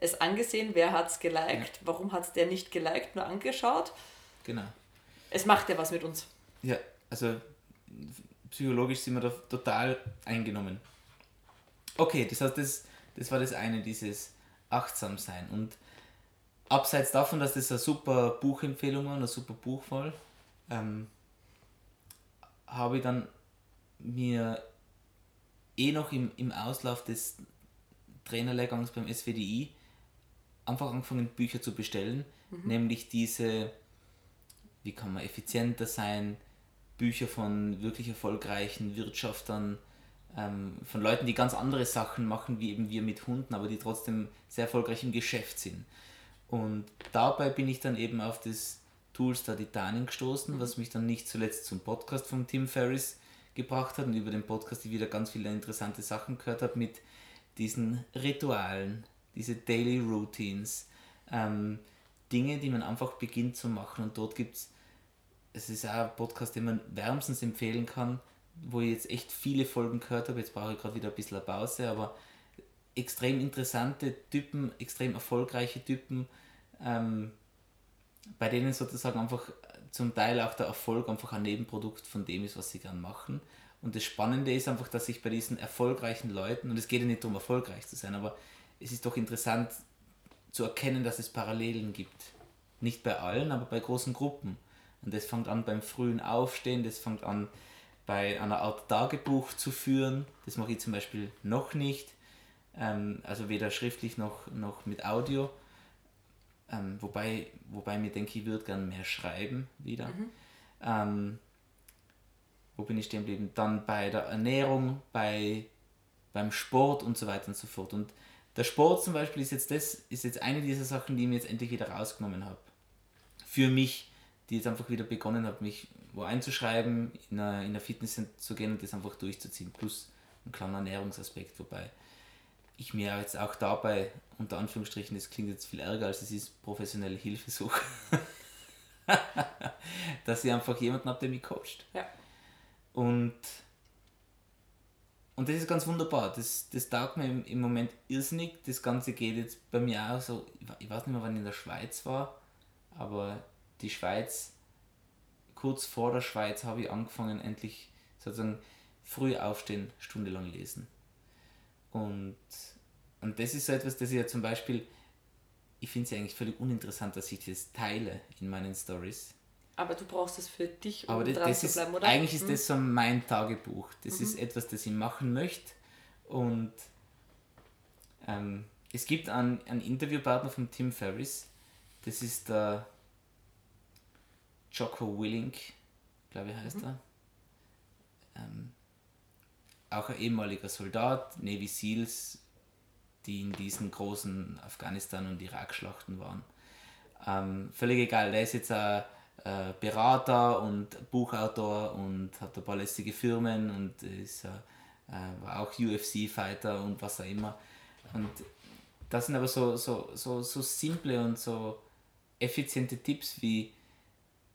es angesehen, wer hat es geliked, warum hat es der nicht geliked, nur angeschaut. Genau. Es macht ja was mit uns. Ja, also psychologisch sind wir da total eingenommen. Okay, das heißt, das, das war das eine, dieses Achtsamsein. Und abseits davon, dass das eine super Buchempfehlung war, eine super Buchwahl, ähm, habe ich dann mir eh noch im, im Auslauf des Trainerlehrgangs beim SWDI einfach angefangen, Bücher zu bestellen, mhm. nämlich diese, wie kann man effizienter sein, Bücher von wirklich erfolgreichen Wirtschaftern, ähm, von Leuten, die ganz andere Sachen machen, wie eben wir mit Hunden, aber die trotzdem sehr erfolgreich im Geschäft sind. Und dabei bin ich dann eben auf das Tools der Titanien gestoßen, was mich dann nicht zuletzt zum Podcast von Tim Ferriss gebracht hat und über den Podcast ich wieder ganz viele interessante Sachen gehört habe mit diesen Ritualen, diese Daily Routines, ähm, Dinge, die man einfach beginnt zu machen. Und dort gibt es, es ist auch ein Podcast, den man wärmstens empfehlen kann, wo ich jetzt echt viele Folgen gehört habe. Jetzt brauche ich gerade wieder ein bisschen eine Pause, aber extrem interessante Typen, extrem erfolgreiche Typen, ähm, bei denen sozusagen einfach zum Teil auch der Erfolg einfach ein Nebenprodukt von dem ist, was sie gern machen. Und das Spannende ist einfach, dass sich bei diesen erfolgreichen Leuten, und es geht ja nicht darum, erfolgreich zu sein, aber es ist doch interessant zu erkennen, dass es Parallelen gibt. Nicht bei allen, aber bei großen Gruppen. Und das fängt an beim frühen Aufstehen, das fängt an bei einer Art Tagebuch zu führen. Das mache ich zum Beispiel noch nicht. Ähm, also weder schriftlich noch, noch mit Audio. Ähm, wobei, wobei mir denke, ich würde gerne mehr schreiben wieder. Mhm. Ähm, wo bin ich stehen geblieben? Dann bei der Ernährung, bei, beim Sport und so weiter und so fort. Und der Sport zum Beispiel ist jetzt das, ist jetzt eine dieser Sachen, die ich mir jetzt endlich wieder rausgenommen habe. Für mich, die jetzt einfach wieder begonnen habe, mich wo einzuschreiben, in eine Fitness zu gehen und das einfach durchzuziehen. Plus ein kleiner Ernährungsaspekt, wobei ich mir jetzt auch dabei, unter Anführungsstrichen, das klingt jetzt viel ärger als es ist, professionelle Hilfe suche. Dass ich einfach jemanden habe, der mich coacht. Ja. Und, und das ist ganz wunderbar. Das, das taugt mir im, im Moment irrsinnig. Das Ganze geht jetzt bei mir auch so, ich weiß nicht mehr, wann ich in der Schweiz war, aber die Schweiz, kurz vor der Schweiz habe ich angefangen, endlich sozusagen früh aufstehen, stundenlang lesen. Und, und das ist so etwas, das ich ja zum Beispiel, ich finde es ja eigentlich völlig uninteressant, dass ich das teile in meinen Stories. Aber du brauchst es für dich, um Aber das, dran das zu bleiben, ist, oder? Eigentlich ist mhm. das so mein Tagebuch. Das mhm. ist etwas, das ich machen möchte. Und ähm, es gibt einen, einen Interviewpartner von Tim Ferriss. Das ist der Jocko Willink, glaube ich heißt mhm. er. Ähm, auch ein ehemaliger Soldat, Navy Seals, die in diesen großen Afghanistan- und Irak-Schlachten waren. Ähm, völlig egal, der ist jetzt ein äh, Berater und Buchautor und hat ein paar lästige Firmen und ist äh, war auch UFC-Fighter und was auch immer. Und das sind aber so, so, so, so simple und so effiziente Tipps wie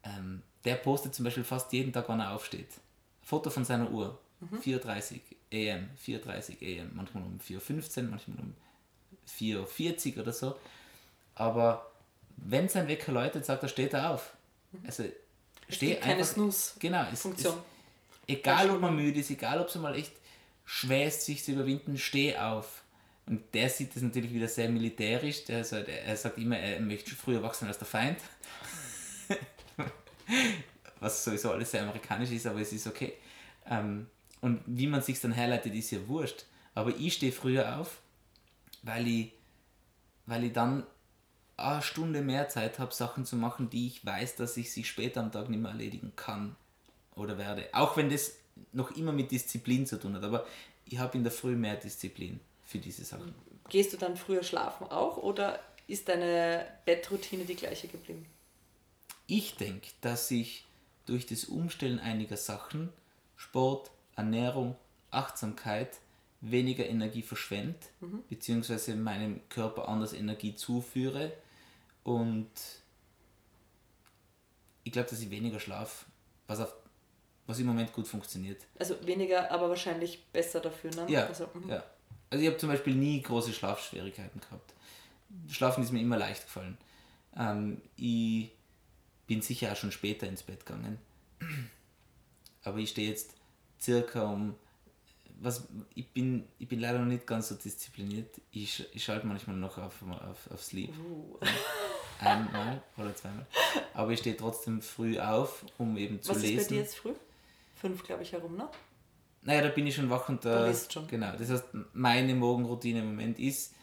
ähm, der postet zum Beispiel fast jeden Tag, wann er aufsteht. Foto von seiner Uhr. 4.30 AM, 4.30 AM, manchmal um 4.15 Uhr, manchmal um 4.40 Uhr oder so. Aber wenn sein Wecker läutet, sagt er, steht er auf. Mhm. Also steh einfach. Keine Snooze. Genau, es, Funktion. Es, egal ob man müde ist, egal ob es mal echt schwer ist, sich zu überwinden, steh auf. Und der sieht das natürlich wieder sehr militärisch. Der, also, der, er sagt immer, er möchte früher wachsen als der Feind. Was sowieso alles sehr amerikanisch ist, aber es ist okay. Ähm, und wie man sich dann herleitet, ist ja wurscht. Aber ich stehe früher auf, weil ich, weil ich dann eine Stunde mehr Zeit habe, Sachen zu machen, die ich weiß, dass ich sie später am Tag nicht mehr erledigen kann oder werde. Auch wenn das noch immer mit Disziplin zu tun hat. Aber ich habe in der Früh mehr Disziplin für diese Sachen. Gehst du dann früher schlafen auch oder ist deine Bettroutine die gleiche geblieben? Ich denke, dass ich durch das Umstellen einiger Sachen, Sport, Ernährung, Achtsamkeit weniger Energie verschwende, mhm. beziehungsweise meinem Körper anders Energie zuführe und ich glaube, dass ich weniger schlafe, was, auf, was im Moment gut funktioniert. Also weniger, aber wahrscheinlich besser dafür, ne? Ja, also, mhm. ja. also ich habe zum Beispiel nie große Schlafschwierigkeiten gehabt. Schlafen ist mir immer leicht gefallen. Ähm, ich bin sicher auch schon später ins Bett gegangen. Aber ich stehe jetzt circa um. Was, ich, bin, ich bin leider noch nicht ganz so diszipliniert. Ich, ich schalte manchmal noch auf, auf, auf Sleep. Uh. Einmal oder zweimal. Aber ich stehe trotzdem früh auf, um eben zu Was lesen. ist bei dir jetzt früh? Fünf, glaube ich, herum, ne? Naja, da bin ich schon wach und da. Du schon. Genau. Das heißt, meine Morgenroutine im Moment ist,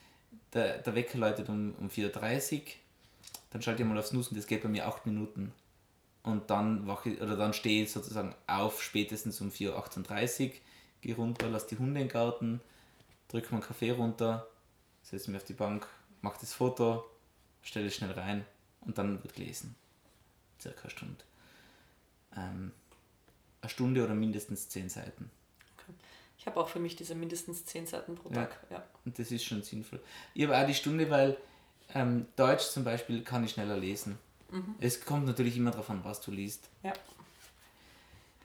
der, der Wecker läutet um, um 4.30 Uhr, dann schalte ich mal auf Snoozen, das geht bei mir 8 Minuten. Und dann wache oder dann stehe ich sozusagen auf spätestens um 4.38 Uhr, gehe runter, lasse die Hunde im Garten, drücke meinen Kaffee runter, setze mich auf die Bank, mache das Foto, stelle es schnell rein und dann wird gelesen. Circa eine Stunde. Ähm, eine Stunde oder mindestens 10 Seiten. Okay. Ich habe auch für mich diese mindestens zehn Seiten pro Ja. Tag. Ja. Und das ist schon sinnvoll. Ich habe auch die Stunde, weil ähm, Deutsch zum Beispiel kann ich schneller lesen. Es kommt natürlich immer darauf an, was du liest. ja.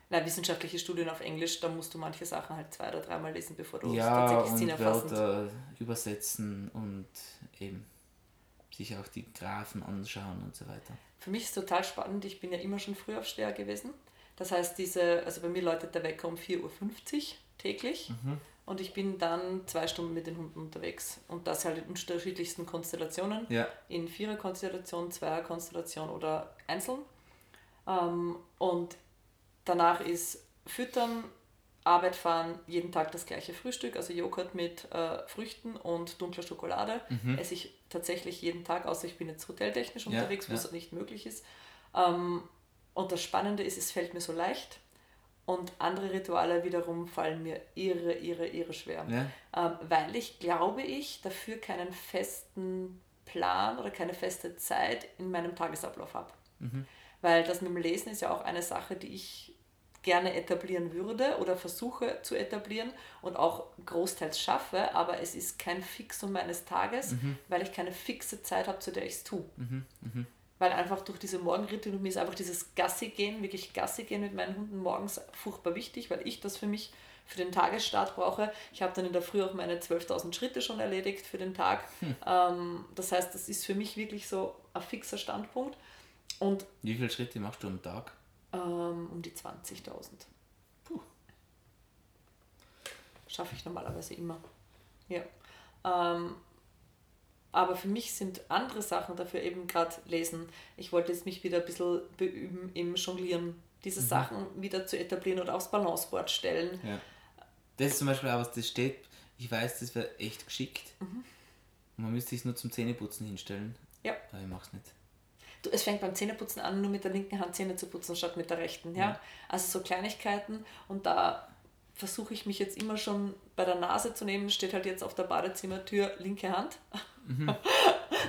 Na, wissenschaftliche Studien auf Englisch, da musst du manche Sachen halt zwei oder dreimal lesen, bevor du ja, tatsächlich und sinnerfassend. Wörter übersetzen und eben sich auch die Graphen anschauen und so weiter. Für mich ist es total spannend, ich bin ja immer schon Frühaufsteher gewesen. Das heißt, diese, also bei mir läutet der Wecker um 4.50 Uhr täglich und ich bin dann zwei Stunden mit den Hunden unterwegs. Und das halt in unterschiedlichsten Konstellationen. Ja, in Vierer-Konstellation, Zweier-Konstellation oder einzeln. Ähm, und danach ist Füttern, Arbeit fahren, jeden Tag das gleiche Frühstück, also Joghurt mit äh, Früchten und dunkler Schokolade. Esse ich tatsächlich jeden Tag, außer ich bin jetzt hoteltechnisch Ja, unterwegs, wo ja. es nicht möglich ist. Ähm, und das Spannende ist, es fällt mir so leicht. Und andere Rituale wiederum fallen mir irre, irre, irre schwer. ja, Ähm, weil ich, glaube ich, dafür keinen festen Plan oder keine feste Zeit in meinem Tagesablauf habe. Weil das mit dem Lesen ist ja auch eine Sache, die ich gerne etablieren würde oder versuche zu etablieren und auch großteils schaffe, aber es ist kein Fixum meines Tages, weil ich keine fixe Zeit habe, zu der ich es tue. Weil einfach durch diese Morgenrituale, mir ist einfach dieses Gassi gehen, wirklich Gassi gehen mit meinen Hunden morgens furchtbar wichtig, weil ich das für mich für den Tagesstart brauche. Ich habe dann in der Früh auch meine 12.000 Schritte schon erledigt für den Tag. Ähm, das heißt, das ist für mich wirklich so ein fixer Standpunkt. Und wie viele Schritte machst du am Tag? ähm, um die 20.000. Schaffe ich normalerweise immer. Ja. Ähm, aber für mich sind andere Sachen dafür eben gerade lesen. Ich wollte jetzt mich wieder ein bisschen beüben im Jonglieren, diese Sachen wieder zu etablieren oder aufs Balanceboard stellen. Ja. Das ist zum Beispiel auch was, das steht, ich weiß, das wäre echt geschickt. Und man müsste sich nur zum Zähneputzen hinstellen. Ja. Aber ich mach's nicht. Du, es fängt beim Zähneputzen an, nur mit der linken Hand Zähne zu putzen, statt mit der rechten. Ja? Ja. Also so Kleinigkeiten und da versuche ich mich jetzt immer schon bei der Nase zu nehmen, steht halt jetzt auf der Badezimmertür linke Hand,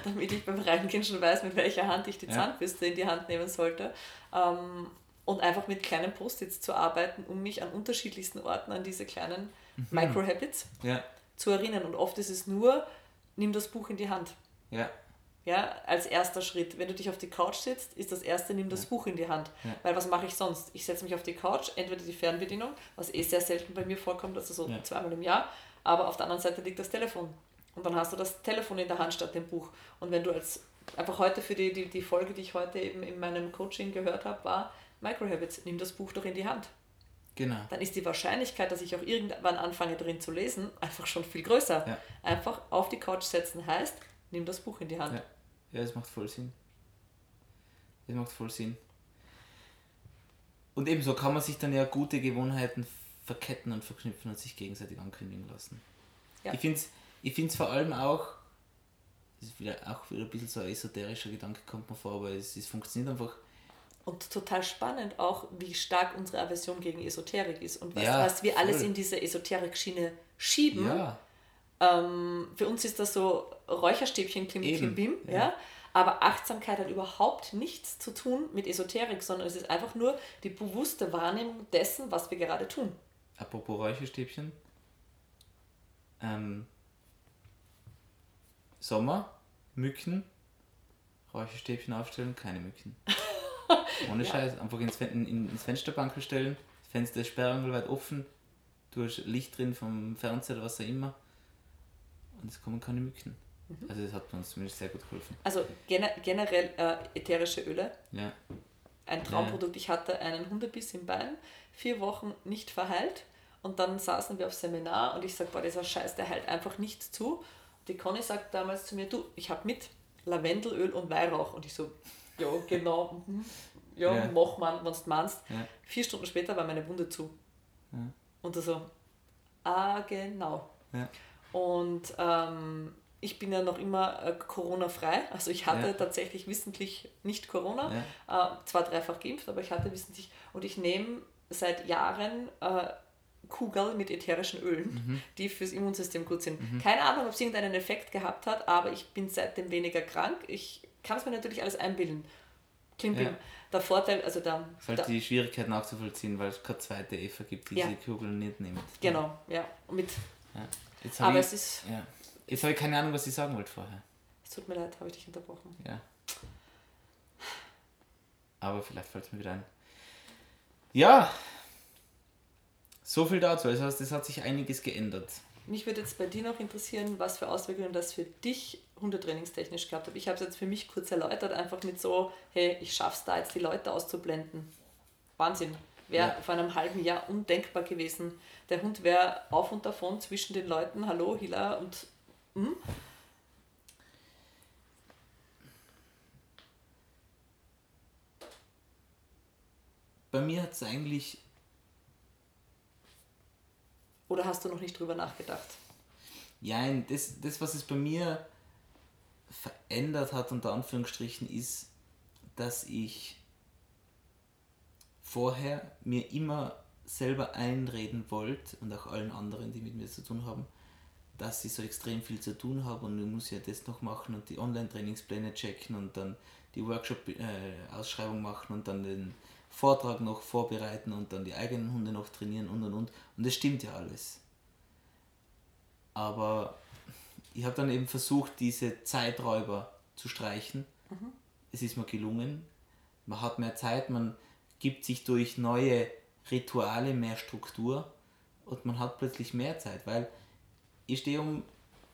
damit ich beim Reingehen schon weiß, mit welcher Hand ich die Ja. Zahnbürste in die Hand nehmen sollte. Ähm, und einfach mit kleinen Post-its zu arbeiten, um mich an unterschiedlichsten Orten an diese kleinen Micro-Habits Ja, zu erinnern. Und oft ist es nur, nimm das Buch in die Hand. ja, Ja, als erster Schritt. Wenn du dich auf die Couch sitzt, ist das erste, nimm das Buch in die Hand. Ja. Weil was mache ich sonst? Ich setze mich auf die Couch, entweder die Fernbedienung, was eh sehr selten bei mir vorkommt, also so Ja. zweimal im Jahr, aber auf der anderen Seite liegt das Telefon. Und dann hast du das Telefon in der Hand statt dem Buch. Und wenn du als, einfach heute für die, die, die Folge, die ich heute eben in meinem Coaching gehört habe, war Microhabits, nimm das Buch doch in die Hand. genau. Dann ist die Wahrscheinlichkeit, dass ich auch irgendwann anfange drin zu lesen, einfach schon viel größer. Ja. Einfach auf die Couch setzen heißt, nimm das Buch in die Hand. Ja. ja, das macht voll Sinn. Das macht voll Sinn. Und ebenso kann man sich dann ja gute Gewohnheiten verketten und verknüpfen und sich gegenseitig ankündigen lassen. Ja. Ich finde es ich find's vor allem auch, das ist wieder, auch wieder ein bisschen so ein esoterischer Gedanke, kommt mir vor, aber es, es funktioniert einfach. Und total spannend auch, wie stark unsere Aversion gegen Esoterik ist und was, Ja, was wir alles voll. in diese Esoterik-Schiene schieben. Ja, Ähm, für uns ist das so Räucherstäbchen, Klim, Eben, Klim, Bim. Ja. ja. Aber Achtsamkeit hat überhaupt nichts zu tun mit Esoterik, sondern es ist einfach nur die bewusste Wahrnehmung dessen, was wir gerade tun. apropos Räucherstäbchen. Ähm, Sommer, Mücken, Räucherstäbchen aufstellen, keine Mücken. Ohne Scheiß, einfach ins, in, ins Fensterbankel stellen, das Fenster ist sperrangelweit offen, du hast Licht drin vom Fernseher oder was auch immer und es kommen keine Mücken. Mhm. Also das hat uns zumindest sehr gut geholfen. Also gener generell äh, ätherische Öle. Ja. Ein Traumprodukt. Ich hatte einen Hundebiss im Bein, vier Wochen nicht verheilt. Und dann saßen wir auf Seminar und ich sage, boah, dieser Scheiß, der hält einfach nicht zu. Und die Conny sagt damals zu mir, du, ich habe mit Lavendelöl und Weihrauch. Und ich so, ja, genau, mhm. ja, ja. mach man, wenn du meinst. Ja. Vier Stunden später war meine Wunde zu. Ja. Und so, ah, genau. Ja. Und ähm, ich bin ja noch immer äh, Corona-frei. Also ich hatte ja. tatsächlich wissentlich nicht Corona, ja. äh, zwar dreifach geimpft, aber ich hatte wissentlich und ich nehme seit Jahren äh, Kugel mit ätherischen Ölen, mhm. die fürs Immunsystem gut sind. Mhm. Keine Ahnung, ob es irgendeinen Effekt gehabt hat, aber ich bin seitdem weniger krank. Ich kann es mir natürlich alles einbilden. Klimbim. Ja. Der Vorteil, also der. Es halt der, die Schwierigkeit nachzuvollziehen, weil es keine zweite Eva gibt, die ja. diese Kugeln nicht nimmt. Genau, ja. Mit, ja. Aber ich, es ist. Ja. Jetzt habe ich keine Ahnung, was ich sagen wollte vorher. Es tut mir leid, habe ich dich unterbrochen. Ja. Aber vielleicht fällt es mir wieder ein. Ja, so viel dazu. Das heißt, es hat sich einiges geändert. Mich würde jetzt bei dir noch interessieren, was für Auswirkungen das für dich hundetrainingstechnisch gehabt hat. Ich habe es jetzt für mich kurz erläutert, einfach mit so, hey, ich schaff's da jetzt die Leute auszublenden. Wahnsinn. Wäre ja. vor einem halben Jahr undenkbar gewesen. Der Hund wäre auf und davon zwischen den Leuten, hallo, Hila und hm? Bei mir hat es eigentlich oder hast du noch nicht drüber nachgedacht? Ja, das, das, was es bei mir verändert hat, unter Anführungsstrichen, ist, dass ich vorher mir immer selber einreden wollte und auch allen anderen, die mit mir zu tun haben, dass ich so extrem viel zu tun habe und ich muss ja das noch machen und die Online-Trainingspläne checken und dann die Workshop-Ausschreibung äh, machen und dann den Vortrag noch vorbereiten und dann die eigenen Hunde noch trainieren und und und. Und das stimmt ja alles. Aber ich habe dann eben versucht, diese Zeiträuber zu streichen. Mhm. Es ist mir gelungen. Man hat mehr Zeit, man gibt sich durch neue Rituale mehr Struktur und man hat plötzlich mehr Zeit, weil ich stehe um,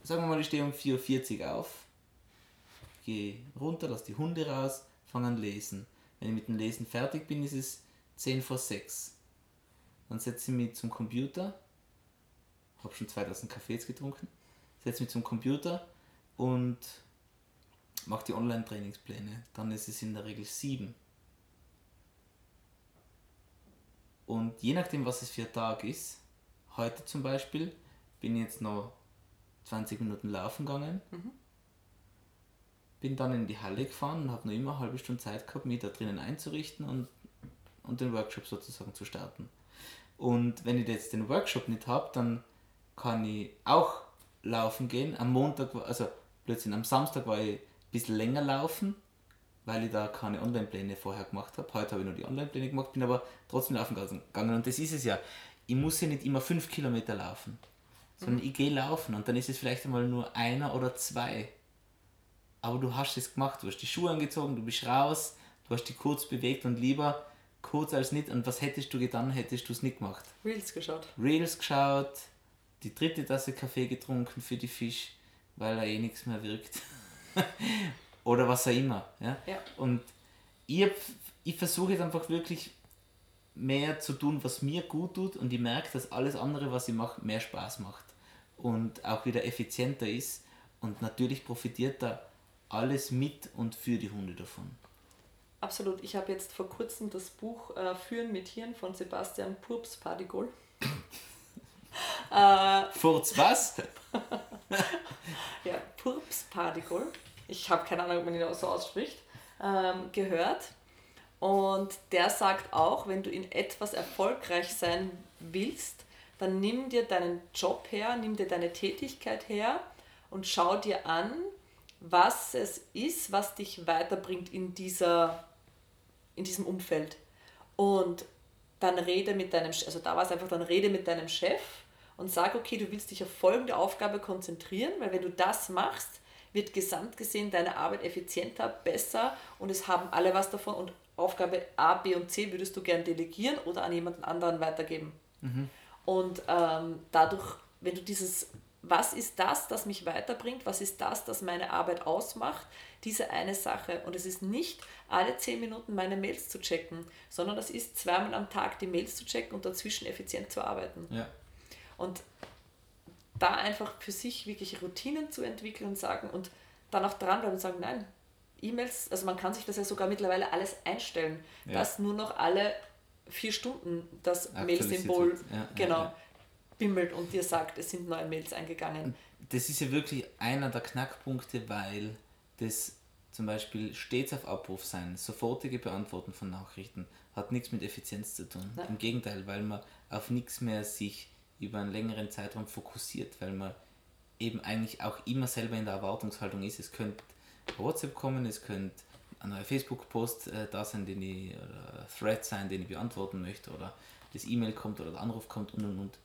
sagen wir mal, ich stehe um 4.40 Uhr auf, gehe runter, lasse die Hunde raus, fange an lesen. Wenn ich mit dem Lesen fertig bin, ist es 10 vor 6. Dann setze ich mich zum Computer, habe schon 2000 Kaffees getrunken, setze mich zum Computer und mache die Online-Trainingspläne. Dann ist es in der Regel 7. Und je nachdem, was es für ein Tag ist, heute zum Beispiel, bin ich jetzt noch 20 Minuten laufen gegangen. Mhm bin dann in die Halle gefahren und habe noch immer eine halbe Stunde Zeit gehabt, mich da drinnen einzurichten und, und den Workshop sozusagen zu starten. Und wenn ich jetzt den Workshop nicht habe, dann kann ich auch laufen gehen. Am Montag, also plötzlich am Samstag war ich ein bisschen länger laufen, weil ich da keine Online-Pläne vorher gemacht habe. Heute habe ich nur die Online-Pläne gemacht, bin aber trotzdem laufen gegangen. Und das ist es ja. Ich muss ja nicht immer fünf Kilometer laufen, sondern mhm. ich gehe laufen und dann ist es vielleicht einmal nur einer oder zwei aber du hast es gemacht, du hast die Schuhe angezogen, du bist raus, du hast dich kurz bewegt und lieber kurz als nicht. Und was hättest du getan, hättest du es nicht gemacht? Reels geschaut. Reels geschaut, die dritte Tasse Kaffee getrunken für die Fisch, weil er eh nichts mehr wirkt. Oder was auch immer. Ja? ja. Und ich, ich versuche jetzt einfach wirklich mehr zu tun, was mir gut tut und ich merke, dass alles andere, was ich mache, mehr Spaß macht und auch wieder effizienter ist. Und natürlich profitiert da alles mit und für die Hunde davon. Absolut. Ich habe jetzt vor kurzem das Buch äh, Führen mit Hirn von Sebastian Purps Padigol. äh, Furz was? ja, Purps Padigol. Ich habe keine Ahnung, ob man ihn auch so ausspricht. Ähm, gehört. Und der sagt auch, wenn du in etwas erfolgreich sein willst, dann nimm dir deinen Job her, nimm dir deine Tätigkeit her und schau dir an, was es ist, was dich weiterbringt in, dieser, in diesem Umfeld. Und dann rede mit deinem, also da war es einfach, dann rede mit deinem Chef und sag, okay, du willst dich auf folgende Aufgabe konzentrieren, weil wenn du das machst, wird gesamt gesehen deine Arbeit effizienter, besser und es haben alle was davon und Aufgabe A, B und C würdest du gern delegieren oder an jemanden anderen weitergeben. Mhm. Und ähm, dadurch, wenn du dieses was ist das, das mich weiterbringt, was ist das, das meine Arbeit ausmacht, diese eine Sache. Und es ist nicht alle zehn Minuten meine Mails zu checken, sondern das ist zweimal am Tag die Mails zu checken und dazwischen effizient zu arbeiten. Ja. Und da einfach für sich wirklich Routinen zu entwickeln und sagen und dann auch dranbleiben und sagen, nein, E-Mails, also man kann sich das ja sogar mittlerweile alles einstellen, Ja. dass nur noch alle vier Stunden das Mail-Symbol ja, genau ja. bimmelt und dir sagt, es sind neue Mails eingegangen. Das ist ja wirklich einer der Knackpunkte, weil das zum Beispiel stets auf Abruf sein, sofortige Beantworten von Nachrichten, hat nichts mit Effizienz zu tun. Nein. Im Gegenteil, weil man auf nichts mehr sich über einen längeren Zeitraum fokussiert, weil man eben eigentlich auch immer selber in der Erwartungshaltung ist. Es könnte WhatsApp kommen, es könnte ein neuer Facebook-Post äh, da sein, den ich, oder Thread sein, den ich beantworten möchte, oder das E-Mail kommt oder der Anruf kommt und und und.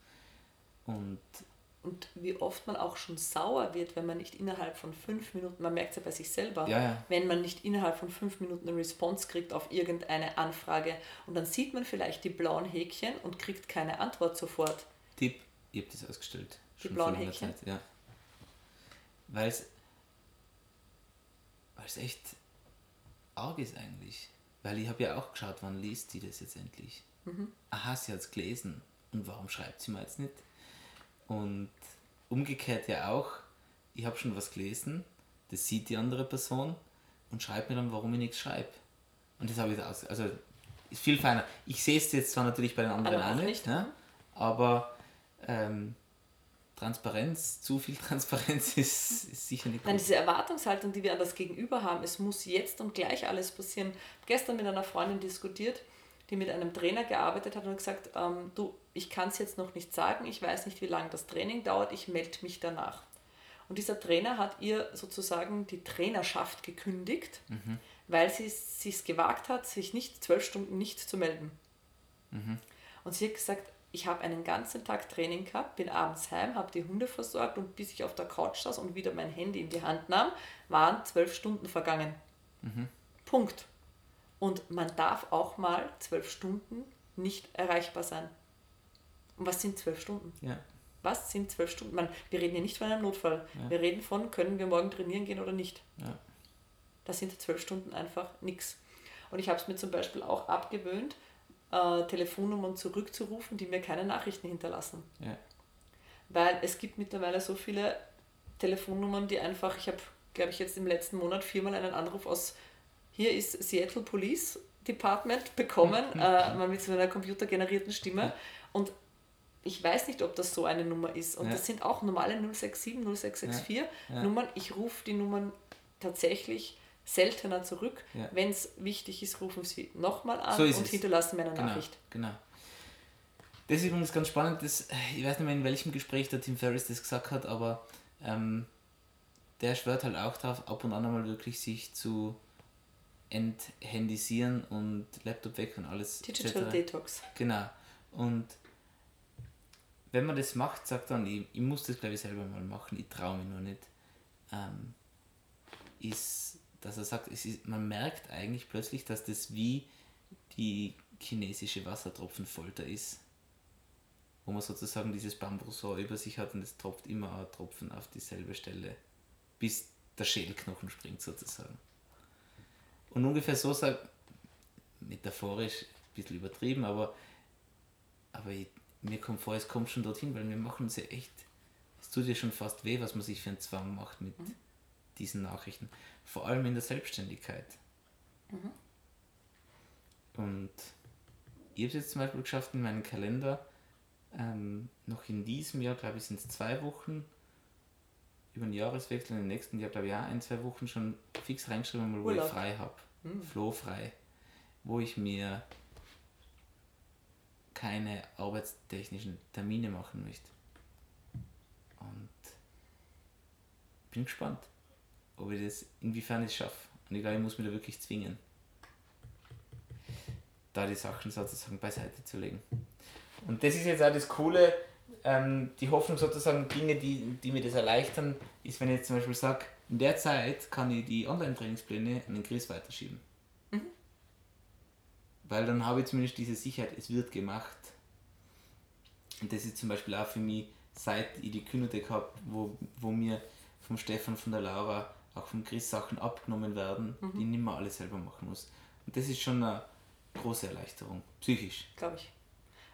Und Und wie oft man auch schon sauer wird, wenn man nicht innerhalb von fünf Minuten, man merkt es ja bei sich selber, Ja, ja. wenn man nicht innerhalb von fünf Minuten eine Response kriegt auf irgendeine Anfrage und dann sieht man vielleicht die blauen Häkchen und kriegt keine Antwort sofort. Tipp, ich habe das ausgestellt. Die Schon blauen vor langer Häkchen? Zeit, ja. Weil es echt arg ist eigentlich. Weil ich habe ja auch geschaut, wann liest die das jetzt endlich. Mhm. Aha, sie hat es gelesen. Und warum schreibt sie mir jetzt nicht? Und umgekehrt ja auch, ich habe schon was gelesen, das sieht die andere Person und schreibt mir dann, warum ich nichts schreibe. Und das habe ich aus. Also ist viel feiner. Ich sehe es jetzt zwar natürlich bei den anderen auch nicht, nicht. Ne? aber ähm, Transparenz, zu viel Transparenz ist, ist sicher nicht Nein, gut. diese Erwartungshaltung, die wir an das Gegenüber haben, es muss jetzt und gleich alles passieren. Gestern mit einer Freundin diskutiert, die mit einem Trainer gearbeitet hat und gesagt, ähm, du, ich kann es jetzt noch nicht sagen, ich weiß nicht, wie lange das Training dauert, ich melde mich danach. Und dieser Trainer hat ihr sozusagen die Trainerschaft gekündigt, weil sie es sich gewagt hat, sich nicht zwölf Stunden nicht zu melden. Und sie hat gesagt, ich habe einen ganzen Tag Training gehabt, bin abends heim, habe die Hunde versorgt und bis ich auf der Couch saß und wieder mein Handy in die Hand nahm, waren zwölf Stunden vergangen. Punkt. Und man darf auch mal zwölf Stunden nicht erreichbar sein. Und was sind zwölf Stunden? Ja. Was sind zwölf Stunden? Man, wir reden hier nicht von einem Notfall. Wir reden von, können wir morgen trainieren gehen oder nicht. Ja. Da sind zwölf Stunden einfach nichts. Und ich habe es mir zum Beispiel auch abgewöhnt, äh, Telefonnummern zurückzurufen, die mir keine Nachrichten hinterlassen. Ja. Weil es gibt mittlerweile so viele Telefonnummern, die einfach, ich habe, glaube ich, jetzt im letzten Monat viermal einen Anruf aus, hier ist Seattle Police Department bekommen, äh, mal mit so einer computergenerierten Stimme. Und ich weiß nicht, ob das so eine Nummer ist. Und Ja. das sind auch normale 067, 0664 Ja. Ja. Nummern. Ich rufe die Nummern tatsächlich seltener zurück. Ja. Wenn es wichtig ist, rufen sie nochmal an So und es. hinterlassen mir eine Genau, Nachricht. genau. Das ist übrigens ganz spannend, das, ich weiß nicht mehr in welchem Gespräch der Tim Ferriss das gesagt hat, aber ähm, der schwört halt auch darauf, ab und an einmal wirklich sich zu enthandisieren und Laptop weg und alles. Digital etc. Detox. Genau. Und wenn man das macht, sagt dann, ich, ich muss das glaube ich selber mal machen, ich traue mich nur nicht, ähm, ist, dass er sagt, es ist, man merkt eigentlich plötzlich, dass das wie die chinesische Wassertropfenfolter ist. Wo man sozusagen dieses Bambusrohr über sich hat und es tropft immer ein Tropfen auf dieselbe Stelle, bis der Schädelknochen springt sozusagen. Und ungefähr so sagt, metaphorisch ein bisschen übertrieben, aber, aber ich, mir kommt vor, es kommt schon dorthin, weil wir machen uns ja echt, es tut ja schon fast weh, was man sich für einen Zwang macht mit diesen Nachrichten. Vor allem in der Selbstständigkeit. Und ich habe es jetzt zum Beispiel geschafft, in meinen Kalender ähm, noch in diesem Jahr, glaube ich, sind es zwei Wochen, über den Jahreswechsel, im nächsten Jahr, glaube ich, auch ein, zwei Wochen schon fix reingeschrieben, mal, wo Urlaub. ich frei habe. Flohfrei. Wo ich mir keine arbeitstechnischen Termine machen möchte. Und bin gespannt, ob ich das, inwiefern ich es schaffe. Und ich glaube, ich muss mich da wirklich zwingen, da die Sachen sozusagen beiseite zu legen. Und das ist jetzt auch das Coole, ähm, die Hoffnung sozusagen, Dinge, die, die mir das erleichtern, ist, wenn ich jetzt zum Beispiel sage, in der Zeit kann ich die Online-Trainingspläne an den Chris weiterschieben. Weil dann habe ich zumindest diese Sicherheit, es wird gemacht. Und das ist zum Beispiel auch für mich seit ich die Kühnothek habe, wo, wo mir vom Stefan, von der Laura, auch vom Chris Sachen abgenommen werden, Mhm. die nicht mehr alles selber machen muss. Und das ist schon eine große Erleichterung, psychisch. glaube ich.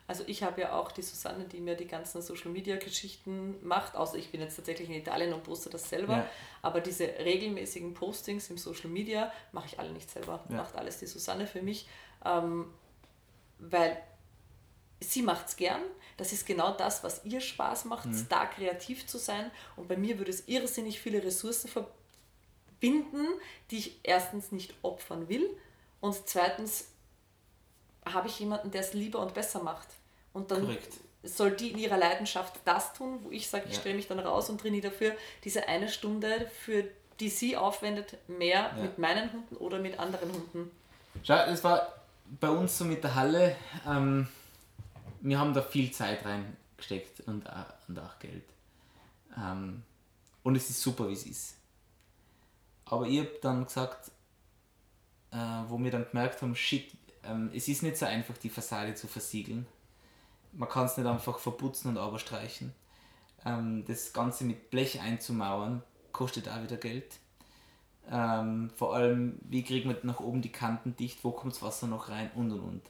Also ich habe ja auch die Susanne, die mir die ganzen Social Media Geschichten macht, außer ich bin jetzt tatsächlich in Italien und poste das selber. Ja. Aber diese regelmäßigen Postings im Social Media mache ich alle nicht selber. Ja. Macht alles die Susanne für mich. Ähm, weil sie macht es gern. Das ist genau das, was ihr Spaß macht, Mhm. da kreativ zu sein. Und bei mir würde es irrsinnig viele Ressourcen verbinden, die ich erstens nicht opfern will und zweitens habe ich jemanden, der es lieber und besser macht. Und dann Korrekt. soll die in ihrer Leidenschaft das tun, wo ich sage, ich Ja. stelle mich dann raus und trainiere dafür diese eine Stunde, für die sie aufwendet, mehr Ja. mit meinen Hunden oder mit anderen Hunden. Schau, es war bei uns so mit der Halle, ähm, wir haben da viel Zeit reingesteckt und, auch- und auch Geld. Ähm, und es ist super, wie es ist. Aber ich habe dann gesagt, äh, wo wir dann gemerkt haben, shit, ähm, es ist nicht so einfach, die Fassade zu versiegeln. Man kann es nicht einfach verputzen und überstreichen. Ähm, das Ganze mit Blech einzumauern, kostet auch wieder Geld. Ähm, vor allem, wie kriegt man nach oben die Kanten dicht, wo kommt das Wasser noch rein und und und.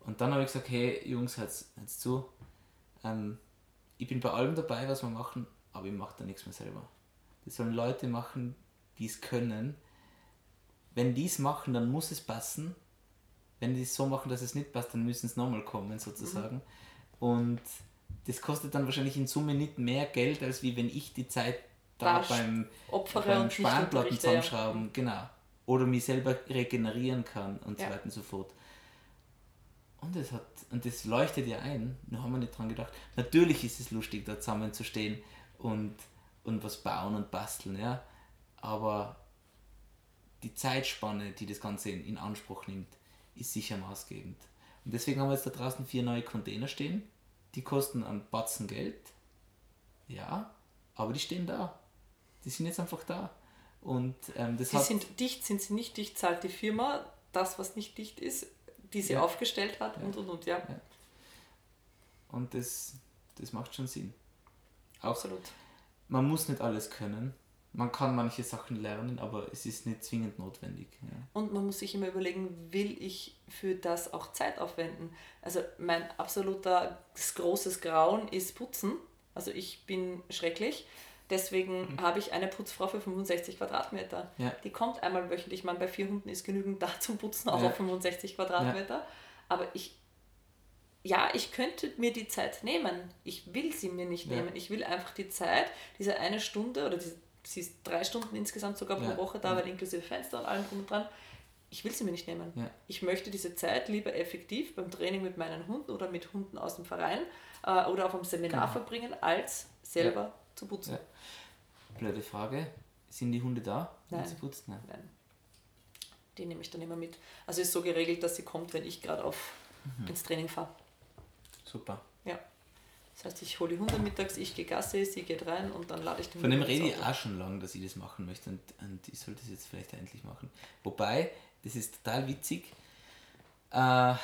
Und dann habe ich gesagt, hey Jungs, hört's, hört's zu. Ähm, ich bin bei allem dabei, was wir machen, aber ich mache da nichts mehr selber. Das sollen Leute machen, die es können. Wenn die es machen, dann muss es passen. Wenn die es so machen, dass es nicht passt, dann müssen es nochmal kommen, sozusagen. Und das kostet dann wahrscheinlich in Summe nicht mehr Geld, als wie wenn ich die Zeit da Da beim, beim Spanplatten unterrichte, ja. zusammenschrauben, genau. Oder mich selber regenerieren kann und Ja. so weiter und so fort. Und das hat, und das leuchtet ja ein, da haben wir nicht dran gedacht. Natürlich ist es lustig, da zusammenzustehen und, und was bauen und basteln, ja. Aber die Zeitspanne, die das Ganze in, in Anspruch nimmt, ist sicher maßgebend. Und deswegen haben wir jetzt da draußen vier neue Container stehen. Die kosten einen Batzen Geld. Ja, aber die stehen da. Die sind jetzt einfach da. Und ähm, das hat. sind dicht, sind sie nicht dicht, zahlt die Firma das, was nicht dicht ist, die sie Ja. aufgestellt hat und und und, ja. Und das, das macht schon Sinn. Auch Absolut. man muss nicht alles können. Man kann manche Sachen lernen, aber es ist nicht zwingend notwendig. Ja. Und man muss sich immer überlegen, will ich für das auch Zeit aufwenden? Also mein absoluter großes Grauen ist Putzen. Also ich bin schrecklich. Deswegen habe ich eine Putzfrau für 65 Quadratmeter. Mhm. Ja. Die kommt einmal wöchentlich. Man bei vier Hunden ist genügend da zum Putzen, auch Ja. auf 65 Quadratmeter. Aber ich, ja, ich könnte mir die Zeit nehmen. Ich will sie mir nicht nehmen. Ich will einfach die Zeit, diese eine Stunde oder diese, sie ist drei Stunden insgesamt sogar pro Ja. Woche da, Ja. weil inklusive Fenster und allem drum und dran. Ich will sie mir nicht nehmen. Ja. Ich möchte diese Zeit lieber effektiv beim Training mit meinen Hunden oder mit Hunden aus dem Verein äh, oder auf einem Seminar Genau. verbringen, als selber zu putzen. Blöde Frage. Sind die Hunde da? wenn Nein. Sie putzt? Nein. Nein. Die nehme ich dann immer mit. Also ist so geregelt, dass sie kommt, wenn ich gerade auf Mhm. ins Training fahre. Super. Das heißt, ich hole die Hunde mittags, ich gehe Gassi, sie geht rein und dann lade ich den Von dem rede ich auch schon lange, dass ich das machen möchte und, und ich sollte das jetzt vielleicht endlich machen. Wobei, das ist total witzig. Äh,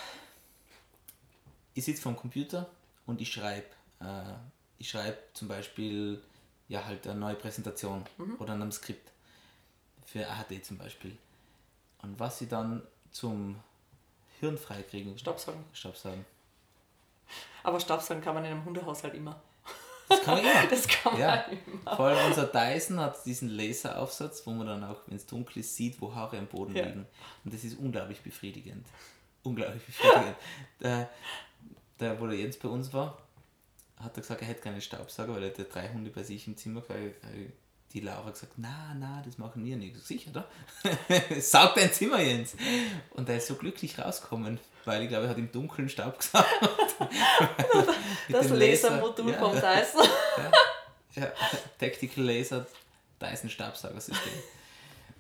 ich sitze vorm Computer und ich schreibe. Äh, ich schreibe zum Beispiel ja halt eine neue Präsentation oder an einem Skript. Für AHD zum Beispiel. Und was ich dann zum Hirn freikriegen, Staubsaugen. Staubsaugen. Aber Staubsaugen kann man in einem Hundehaushalt immer. Das kann man immer. Das kann man Ja, immer. vor allem unser Dyson hat diesen Laseraufsatz, wo man dann auch, wenn es dunkel ist, sieht, wo Haare am Boden Ja. liegen. Und das ist unglaublich befriedigend. Unglaublich befriedigend. der, der, wo der Jens bei uns war, hat er gesagt, er hätte keine Staubsauger, weil er hätte drei Hunde bei sich im Zimmer. Weil die Laura hat gesagt, na, na, das machen wir nicht. Sicher, oder? Saug dein Zimmer, Jens. Und er ist so glücklich rausgekommen, weil ich glaube, er hat im Dunkeln Staub gesaugt. Mit Das dem Laser. Lasermodul Ja. vom Dyson. Ja, Tactical Laser Dyson Staubsaugersystem.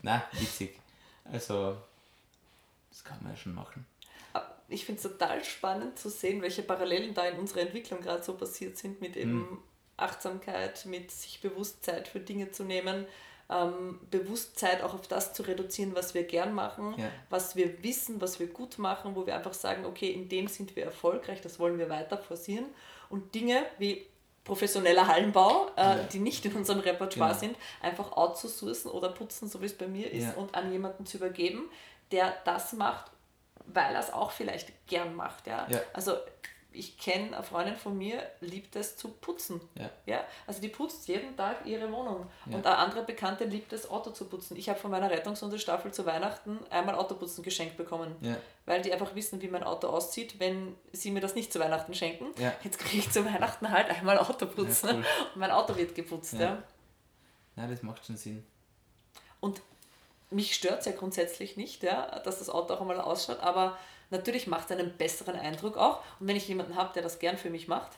Na, witzig. Also, das kann man ja schon machen. Ich finde es total spannend zu sehen, welche Parallelen da in unserer Entwicklung gerade so passiert sind mit eben Hm. Achtsamkeit, mit sich bewusst Zeit für Dinge zu nehmen, ähm, Bewusstsein auch auf das zu reduzieren, was wir gern machen, Ja. was wir wissen, was wir gut machen, wo wir einfach sagen, okay, in dem sind wir erfolgreich, das wollen wir weiter forcieren. Und Dinge wie professioneller Hallenbau, äh, Ja. die nicht in unserem Repertoire Genau. sind, einfach outzusourcen oder putzen, so wie es bei mir ist, Ja. und an jemanden zu übergeben, der das macht, weil er es auch vielleicht gern macht. Ja? Ja. Also ich kenne eine Freundin von mir, liebt es zu putzen. Ja. Ja? Also die putzt jeden Tag ihre Wohnung. Ja. Und eine andere Bekannte liebt es, Auto zu putzen. Ich habe von meiner Rettungshunde-Staffel zu Weihnachten einmal Autoputzen geschenkt bekommen. Ja. Weil die einfach wissen, wie mein Auto aussieht, wenn sie mir das nicht zu Weihnachten schenken. Jetzt kriege ich zu Weihnachten halt einmal Autoputzen. Cool. Und mein Auto wird geputzt. Ja. Ja. Ja, das macht schon Sinn. Und mich stört es ja grundsätzlich nicht, ja, dass das Auto auch einmal ausschaut, aber natürlich macht es einen besseren Eindruck auch. Und wenn ich jemanden habe, der das gern für mich macht,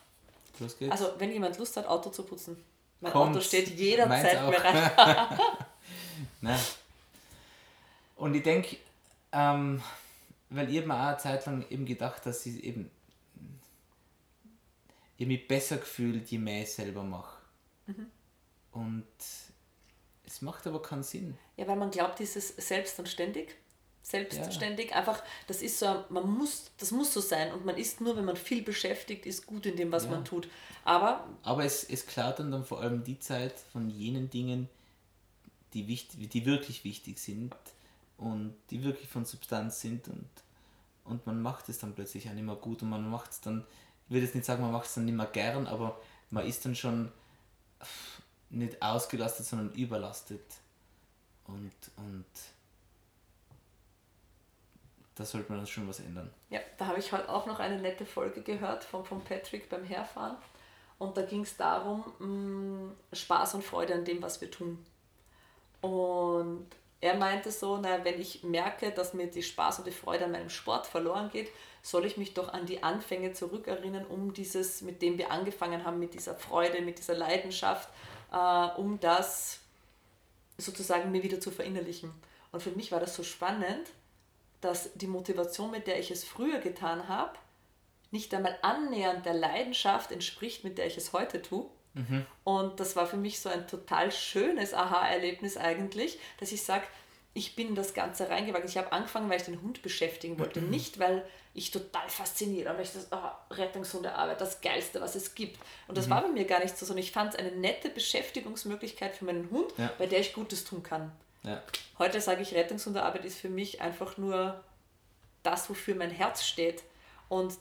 Los geht's. also wenn jemand Lust hat, Auto zu putzen, mein Kommt's. Auto steht jederzeit bereit. Nein. Und ich denke, ähm, weil ich mir auch eine Zeit lang eben gedacht, dass ich eben ich mich besser gefühlt, je mehr ich selber mache. Mhm. Und es macht aber keinen Sinn. Ja, weil man glaubt, dieses selbst und ständig. Selbstständig, einfach, das ist so, man muss, das muss so sein und man ist nur, wenn man viel beschäftigt ist, gut in dem, was Ja. man tut. Aber Aber es, es klaut dann, dann vor allem die Zeit von jenen Dingen, die, wichtig, die wirklich wichtig sind und die wirklich von Substanz sind und, und man macht es dann plötzlich auch nicht mehr gut und man macht es dann, ich will jetzt nicht sagen, man macht es dann nicht mehr gern, aber man ist dann schon nicht ausgelastet, sondern überlastet. Und, und da sollte man schon was ändern. Ja, da habe ich heute auch noch eine nette Folge gehört von, von Patrick beim Herfahren. Und da ging es darum, mh, Spaß und Freude an dem, was wir tun. Und er meinte so, na, wenn ich merke, dass mir die Spaß und die Freude an meinem Sport verloren geht, soll ich mich doch an die Anfänge zurückerinnern, um dieses, mit dem wir angefangen haben, mit dieser Freude, mit dieser Leidenschaft, äh, um das sozusagen mir wieder zu verinnerlichen. Und für mich war das so spannend, dass die Motivation, mit der ich es früher getan habe, nicht einmal annähernd der Leidenschaft entspricht, mit der ich es heute tue. Und das war für mich so ein total schönes Aha-Erlebnis eigentlich, dass ich sage, ich bin in das Ganze reingewachsen. Ich habe angefangen, weil ich den Hund beschäftigen wollte. Nicht, weil ich total fasziniert war, weil ich das oh, Rettungshundearbeit, das Geilste, was es gibt. Und das war bei mir gar nicht so, sondern ich fand es eine nette Beschäftigungsmöglichkeit für meinen Hund, Ja. bei der ich Gutes tun kann. Ja. Heute sage ich, Rettungshundearbeit ist für mich einfach nur das, wofür mein Herz steht. Und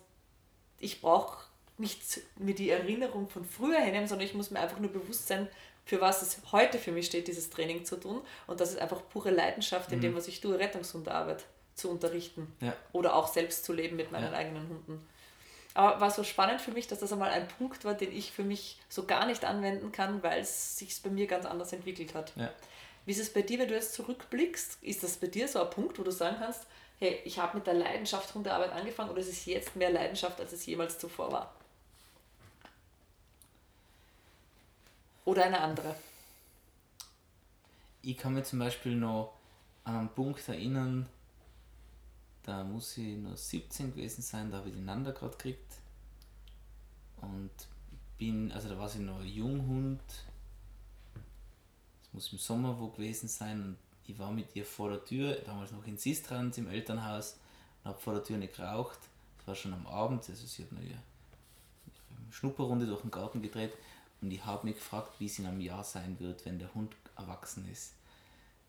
ich brauche nicht mir die Erinnerung von früher hinnehmen, sondern ich muss mir einfach nur bewusst sein, für was es heute für mich steht, dieses Training zu tun. Und das ist einfach pure Leidenschaft in dem, was ich tue, Rettungshundearbeit zu unterrichten. Ja. Oder auch selbst zu leben mit meinen Ja. eigenen Hunden. Aber war so spannend für mich, dass das einmal ein Punkt war, den ich für mich so gar nicht anwenden kann, weil es sich bei mir ganz anders entwickelt hat. Ja. Wie ist es bei dir, wenn du jetzt zurückblickst? Ist das bei dir so ein Punkt, wo du sagen kannst, hey, ich habe mit der Leidenschaft Hundearbeit angefangen oder ist es jetzt mehr Leidenschaft, als es jemals zuvor war? Oder eine andere? Ich kann mich zum Beispiel noch an einen Punkt erinnern, da muss ich nur 17 gewesen sein, da habe ich den Nanda gerade gekriegt. Und bin, also da war sie noch Junghund. Muss im Sommer wo gewesen sein. Und ich war mit ihr vor der Tür, damals noch in Sistrand im Elternhaus, und habe vor der Tür nicht geraucht. Es war schon am Abend, also sie hat noch ihre Schnupperrunde durch den Garten gedreht. Und ich habe mich gefragt, wie es in einem Jahr sein wird, wenn der Hund erwachsen ist.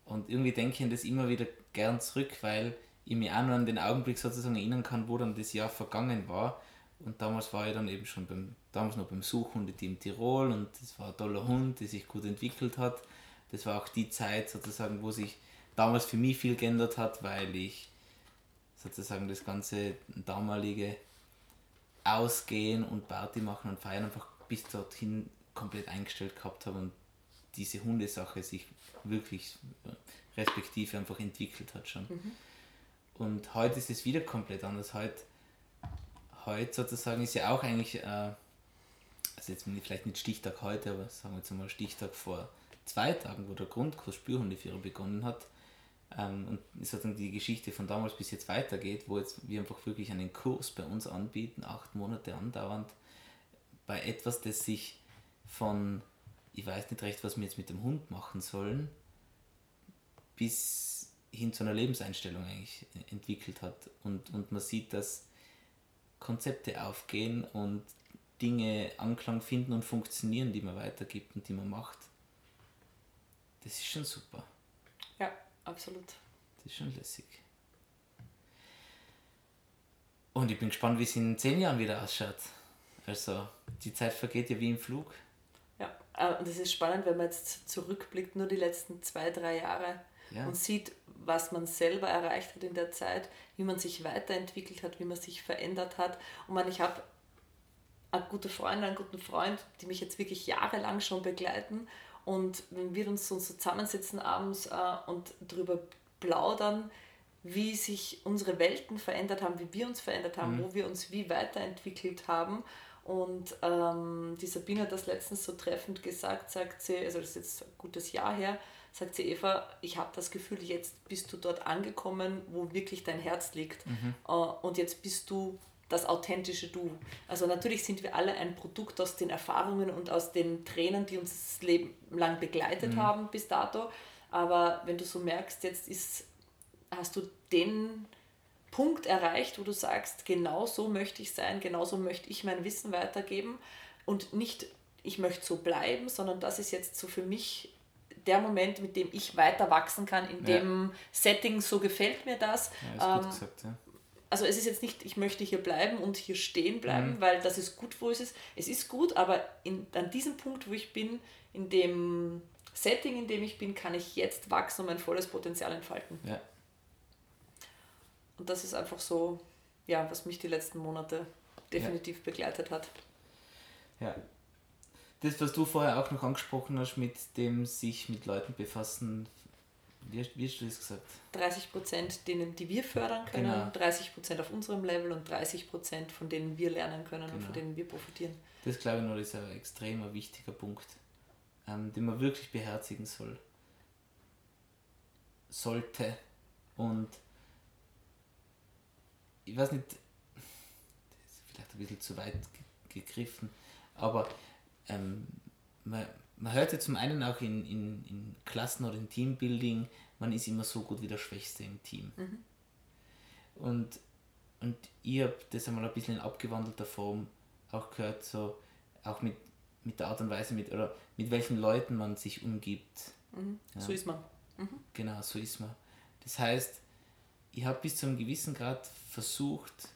Und irgendwie denke ich an das immer wieder gern zurück, weil ich mich auch noch an den Augenblick sozusagen erinnern kann, wo dann das Jahr vergangen war. Und damals war ich dann eben schon beim, damals noch beim Suchhundeteam Tirol und das war ein toller Hund, der sich gut entwickelt hat. Das war auch die Zeit sozusagen, wo sich damals für mich viel geändert hat, weil ich sozusagen das ganze damalige Ausgehen und Party machen und feiern einfach bis dorthin komplett eingestellt gehabt habe und diese Hundesache sich wirklich respektive einfach entwickelt hat schon. Und heute ist es wieder komplett anders. Heute, heute sozusagen ist ja auch eigentlich, äh, also jetzt vielleicht nicht Stichtag heute, aber sagen wir jetzt mal Stichtag vor zwei Tagen, wo der Grundkurs Spürhundeführer begonnen hat. Ähm, und sozusagen die Geschichte von damals bis jetzt weitergeht, wo jetzt wir einfach wirklich einen Kurs bei uns anbieten, acht Monate andauernd, bei etwas, das sich von, ich weiß nicht recht, was wir jetzt mit dem Hund machen sollen, bis hin zu einer Lebenseinstellung eigentlich entwickelt hat. Und, und man sieht, dass Konzepte aufgehen und Dinge Anklang finden und funktionieren, die man weitergibt und die man macht. Das ist schon super. Ja, absolut. Das ist schon lässig. Und ich bin gespannt, wie es in zehn Jahren wieder ausschaut. Also, die Zeit vergeht ja wie im Flug. Ja, äh, und es ist spannend, wenn man jetzt zurückblickt, nur die letzten zwei, drei Jahre Ja. und sieht, was man selber erreicht hat in der Zeit, wie man sich weiterentwickelt hat, wie man sich verändert hat. Und man, ich habe eine gute Freundin, einen guten Freund, die mich jetzt wirklich jahrelang schon begleiten. Und wenn wir uns so zusammensitzen abends äh, und darüber plaudern, wie sich unsere Welten verändert haben, wie wir uns verändert haben, wo wir uns wie weiterentwickelt haben. Und ähm, die Sabine hat das letztens so treffend gesagt, sagt sie, also das ist jetzt ein gutes Jahr her, sagt sie, Eva, ich habe das Gefühl, jetzt bist du dort angekommen, wo wirklich dein Herz liegt. Äh, und jetzt bist du das authentische Du. Also natürlich sind wir alle ein Produkt aus den Erfahrungen und aus den Tränen, die uns das Leben lang begleitet haben bis dato. Aber wenn du so merkst, jetzt ist, hast du den Punkt erreicht, wo du sagst, genau so möchte ich sein, genau so möchte ich mein Wissen weitergeben und nicht, ich möchte so bleiben, sondern das ist jetzt so für mich der Moment, mit dem ich weiter wachsen kann, in Ja. dem Setting, so gefällt mir das. Ja, ist gut Ähm, gesagt, ja. Also es ist jetzt nicht, ich möchte hier bleiben und hier stehen bleiben, weil das ist gut, wo es ist. Es ist gut, aber in, an diesem Punkt, wo ich bin, in dem Setting, in dem ich bin, kann ich jetzt wachsen und mein volles Potenzial entfalten. ja. Und das ist einfach so, ja, was mich die letzten Monate definitiv begleitet hat. Ja. Das, was du vorher auch noch angesprochen hast, mit dem sich mit Leuten befassen, wie, wie hast du das gesagt? 30 Prozent, denen, die wir fördern können, Genau. 30 Prozent auf unserem Level und 30 Prozent, von denen wir lernen können und Genau. von denen wir profitieren. Das glaube ich noch ist ein extremer wichtiger Punkt, ähm, den man wirklich beherzigen soll. Sollte. Und ich weiß nicht, das ist vielleicht ein bisschen zu weit ge- gegriffen, aber ähm, man, man hört ja zum einen auch in, in, in Klassen oder in Teambuilding, man ist immer so gut wie der Schwächste im Team. Und, und ich habe das einmal ein bisschen in abgewandelter Form auch gehört, so auch mit, mit der Art und Weise, mit, oder mit welchen Leuten man sich umgibt. So ist man. Genau, so ist man. Das heißt, ich habe bis zu einem gewissen Grad versucht,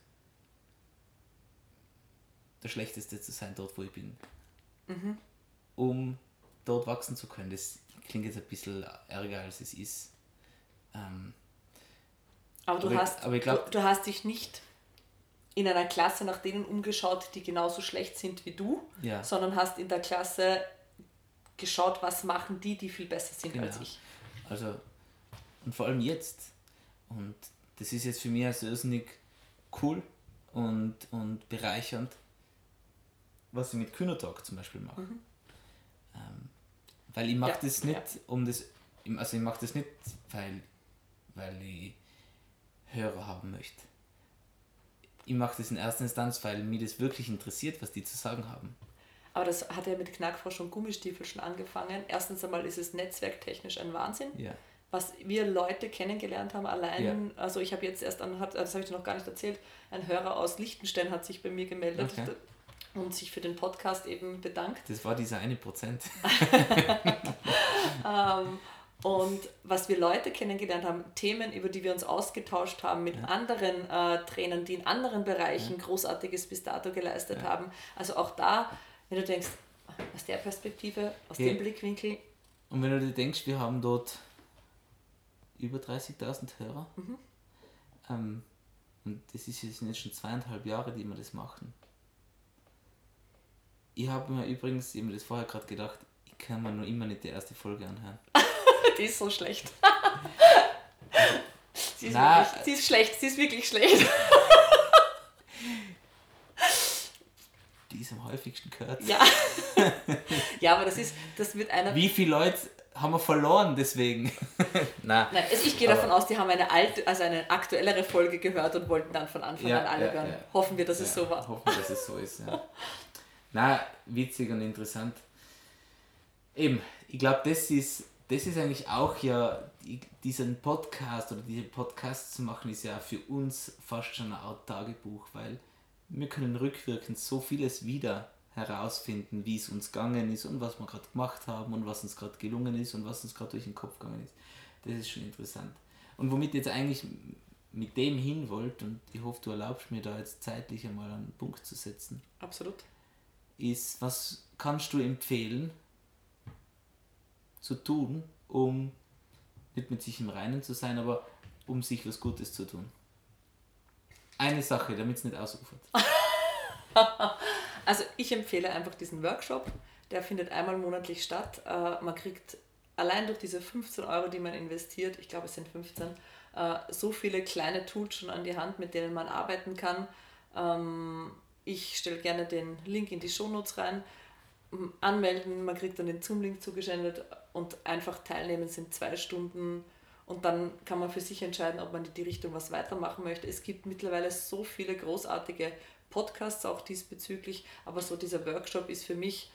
der Schlechteste zu sein dort, wo ich bin. Um dort wachsen zu können. Das klingt jetzt ein bisschen ärger, als es ist. Ähm, Aber du Aber ich- hast, aber ich glaub- du, du hast dich nicht in einer Klasse nach denen umgeschaut, die genauso schlecht sind wie du, Ja. sondern hast in der Klasse geschaut, was machen die, die viel besser sind Genau. als ich. Also, und vor allem jetzt. Und das ist jetzt für mich also irrsinnig cool und, und bereichernd, was ich mit Kühnertalk zum Beispiel mache. Ähm, weil ich mache Ja, das nicht, ja. um das, also ich mache das nicht, weil, weil ich Hörer haben möchte. Ich mache das in erster Instanz, weil mich das wirklich interessiert, was die zu sagen haben. Aber das hat ja mit Knackfrosch und Gummistiefel schon angefangen. Erstens einmal ist es netzwerktechnisch ein Wahnsinn. Ja. was wir Leute kennengelernt haben, allein, also ich habe jetzt erst an, das habe ich dir noch gar nicht erzählt, ein Hörer aus Liechtenstein hat sich bei mir gemeldet Okay. Und sich für den Podcast eben bedankt. Das war dieser eine Prozent. Und was wir Leute kennengelernt haben, Themen, über die wir uns ausgetauscht haben mit anderen äh, Trainern, die in anderen Bereichen Großartiges bis dato geleistet haben. Also auch da, wenn du denkst, aus der Perspektive, aus Ja. dem Blickwinkel, Und wenn du dir denkst, wir haben dort über 30.000 Hörer. Ähm, und das ist jetzt schon zweieinhalb Jahre, die wir das machen. Ich habe mir übrigens, ich habe mir das vorher gerade gedacht, ich kann mir noch immer nicht die erste Folge anhören. die ist so schlecht. sie, ist Na, wirklich, sie ist schlecht, sie ist wirklich schlecht. Die ist am häufigsten gehört. Ja. ja, aber das ist, das wird einer. Wie viele Leute haben wir verloren deswegen? Nein. Nein, also ich gehe davon aus, die haben eine alte, also eine aktuellere Folge gehört und wollten dann von Anfang Ja, an alle ja, hören. ja. Hoffen wir, dass es so war. Hoffen wir, dass es so ist, ja. Na, witzig und interessant. Eben, ich glaube, das ist, das ist eigentlich auch ja, die- diesen Podcast oder diese Podcasts zu machen, ist ja für uns fast schon eine Art Tagebuch, weil wir können rückwirkend so vieles wieder herausfinden, wie es uns gegangen ist und was wir gerade gemacht haben und was uns gerade gelungen ist und was uns gerade durch den Kopf gegangen ist. Das ist schon interessant. Und womit jetzt eigentlich mit dem hin wollt, und ich hoffe, du erlaubst mir da jetzt zeitlich einmal einen Punkt zu setzen. Absolut. Ist, was kannst du empfehlen zu tun, um nicht mit sich im Reinen zu sein, aber um sich was Gutes zu tun? Eine Sache, damit es nicht ausufert. also ich empfehle einfach diesen Workshop. Der findet einmal monatlich statt. Äh, man kriegt allein durch diese 15 Euro, die man investiert, ich glaube es sind 15, äh, so viele kleine Tools schon an die Hand, mit denen man arbeiten kann. Ich stelle gerne den Link in die Shownotes rein. Anmelden, man kriegt dann den Zoom-Link zugesendet und einfach teilnehmen sind zwei Stunden und dann kann man für sich entscheiden, ob man in die Richtung was weitermachen möchte. Es gibt mittlerweile so viele großartige Podcasts auch diesbezüglich, aber so dieser Workshop ist für mich,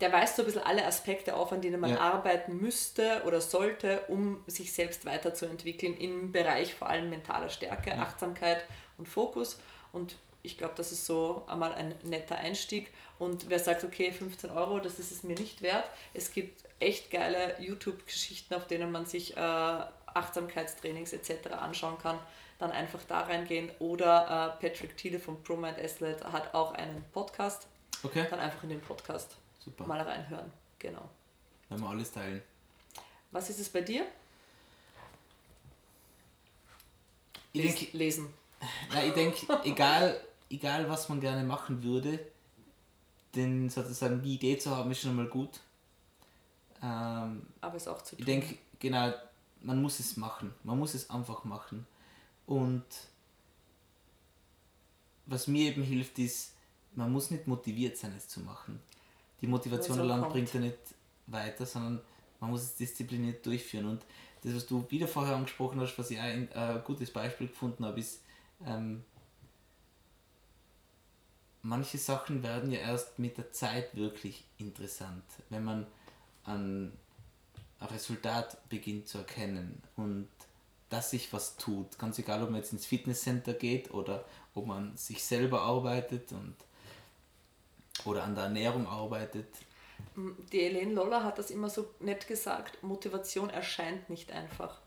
der weist so ein bisschen alle Aspekte auf, an denen man ja. arbeiten müsste oder sollte, um sich selbst weiterzuentwickeln im Bereich vor allem mentaler Stärke, ja. Achtsamkeit und Fokus. Und ich glaube, das ist so einmal ein netter Einstieg. Und wer sagt, okay, 15 Euro, das ist es mir nicht wert. Es gibt echt geile YouTube-Geschichten, auf denen man sich äh, Achtsamkeitstrainings etc. anschauen kann, dann einfach da reingehen. Oder äh, Patrick Thiele von ProMind Athlete hat auch einen Podcast. Okay. Dann einfach in den Podcast Super. mal reinhören. Genau. Wenn wir alles teilen. Was ist es bei dir? Ich denk, lesen. Na, ich denke, egal, egal was man gerne machen würde, denn sozusagen die Idee zu haben, ist schon mal gut. Ähm, Aber es auch zu tun. Ich denke, genau, man muss es machen. Man muss es einfach machen. Und was mir eben hilft, ist, man muss nicht motiviert sein, es zu machen. Die Motivation allein bringt ja nicht weiter, sondern man muss es diszipliniert durchführen. Und das, was du wieder vorher angesprochen hast, was ich auch ein äh, gutes Beispiel gefunden habe, ist, ähm, manche Sachen werden ja erst mit der Zeit wirklich interessant, wenn man ein Resultat beginnt zu erkennen und dass sich was tut. Ganz egal, ob man jetzt ins Fitnesscenter geht oder ob man sich selber arbeitet und oder an der Ernährung arbeitet. Die Elaine Loller hat das immer so nett gesagt, Motivation erscheint nicht einfach.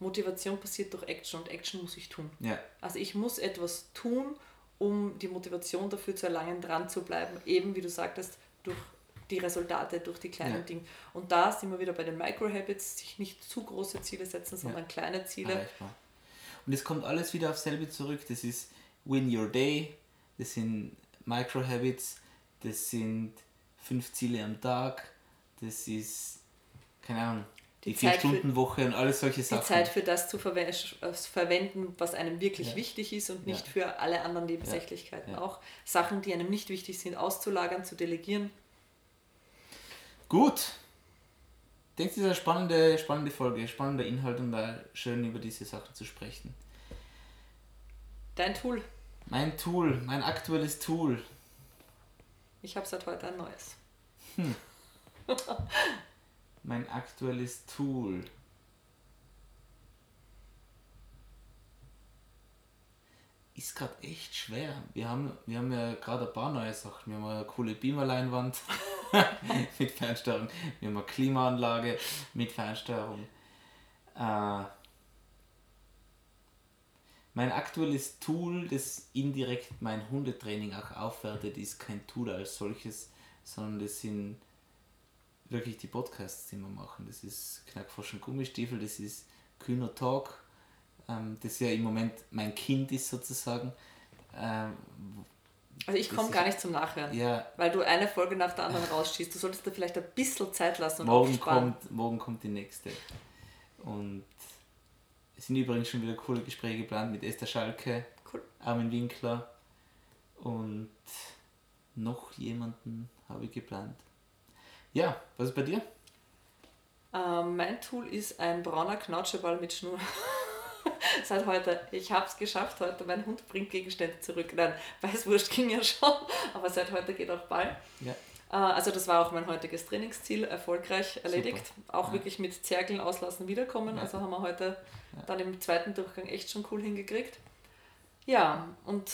Motivation passiert durch Action und Action muss ich tun. Ja. Also ich muss etwas tun, um die Motivation dafür zu erlangen, dran zu bleiben. Eben wie du sagtest, durch die Resultate, durch die kleinen ja. Dinge. Und da sind wir wieder bei den Micro-Habits, sich nicht zu große Ziele setzen, sondern ja. kleine Ziele. Erreichbar. Und es kommt alles wieder auf selbe zurück. Das ist Win Your Day, das sind Micro-Habits, das sind fünf Ziele am Tag, das ist, keine Ahnung, die, die Vier-Stunden-Woche und alles solche Sachen. Die Zeit für das zu äh, verwenden, was einem wirklich ja. wichtig ist und nicht ja. für alle anderen Nebensächlichkeiten. Ja. Auch Sachen, die einem nicht wichtig sind, auszulagern, zu delegieren. Gut. Ich denke, es ist eine spannende, spannende Folge, spannender Inhalt und da schön über diese Sachen zu sprechen. Dein Tool. Mein Tool, mein aktuelles Tool. Ich habe seit heute ein neues. Hm. mein aktuelles Tool. Ist gerade echt schwer. Wir haben, wir haben ja gerade ein paar neue Sachen. Wir haben eine coole Beamerleinwand mit Fernsteuerung. Wir haben eine Klimaanlage mit Fernsteuerung. Äh, mein aktuelles Tool, das indirekt mein Hundetraining auch aufwertet, ist kein Tool als solches, sondern das sind wirklich die Podcasts, die wir machen. Das ist Knackfrosch und Gummistiefel, das ist Kühner Talk, ähm, das ja im Moment mein Kind ist sozusagen. Ähm, also ich komme gar nicht zum Nachhören, ja, weil du eine Folge nach der anderen rausschießt. Du solltest da vielleicht ein bisschen Zeit lassen und morgen kommt, morgen kommt die nächste. Und es sind übrigens schon wieder coole Gespräche geplant mit Esther Schalke, cool. Armin Winkler und noch jemanden habe ich geplant. Ja, was ist bei dir? Ähm, mein Tool ist ein brauner Knautscheball mit Schnur. Seit heute. Ich habe es geschafft heute. Mein Hund bringt Gegenstände zurück. Nein, Weißwurst ging ja schon, aber seit heute geht auch Ball. Ja. Äh, also das war auch mein heutiges Trainingsziel, erfolgreich erledigt. Super. Auch ja. wirklich mit Zergeln auslassen wiederkommen. Ja. Also haben wir heute dann im zweiten Durchgang echt schon cool hingekriegt. Ja, und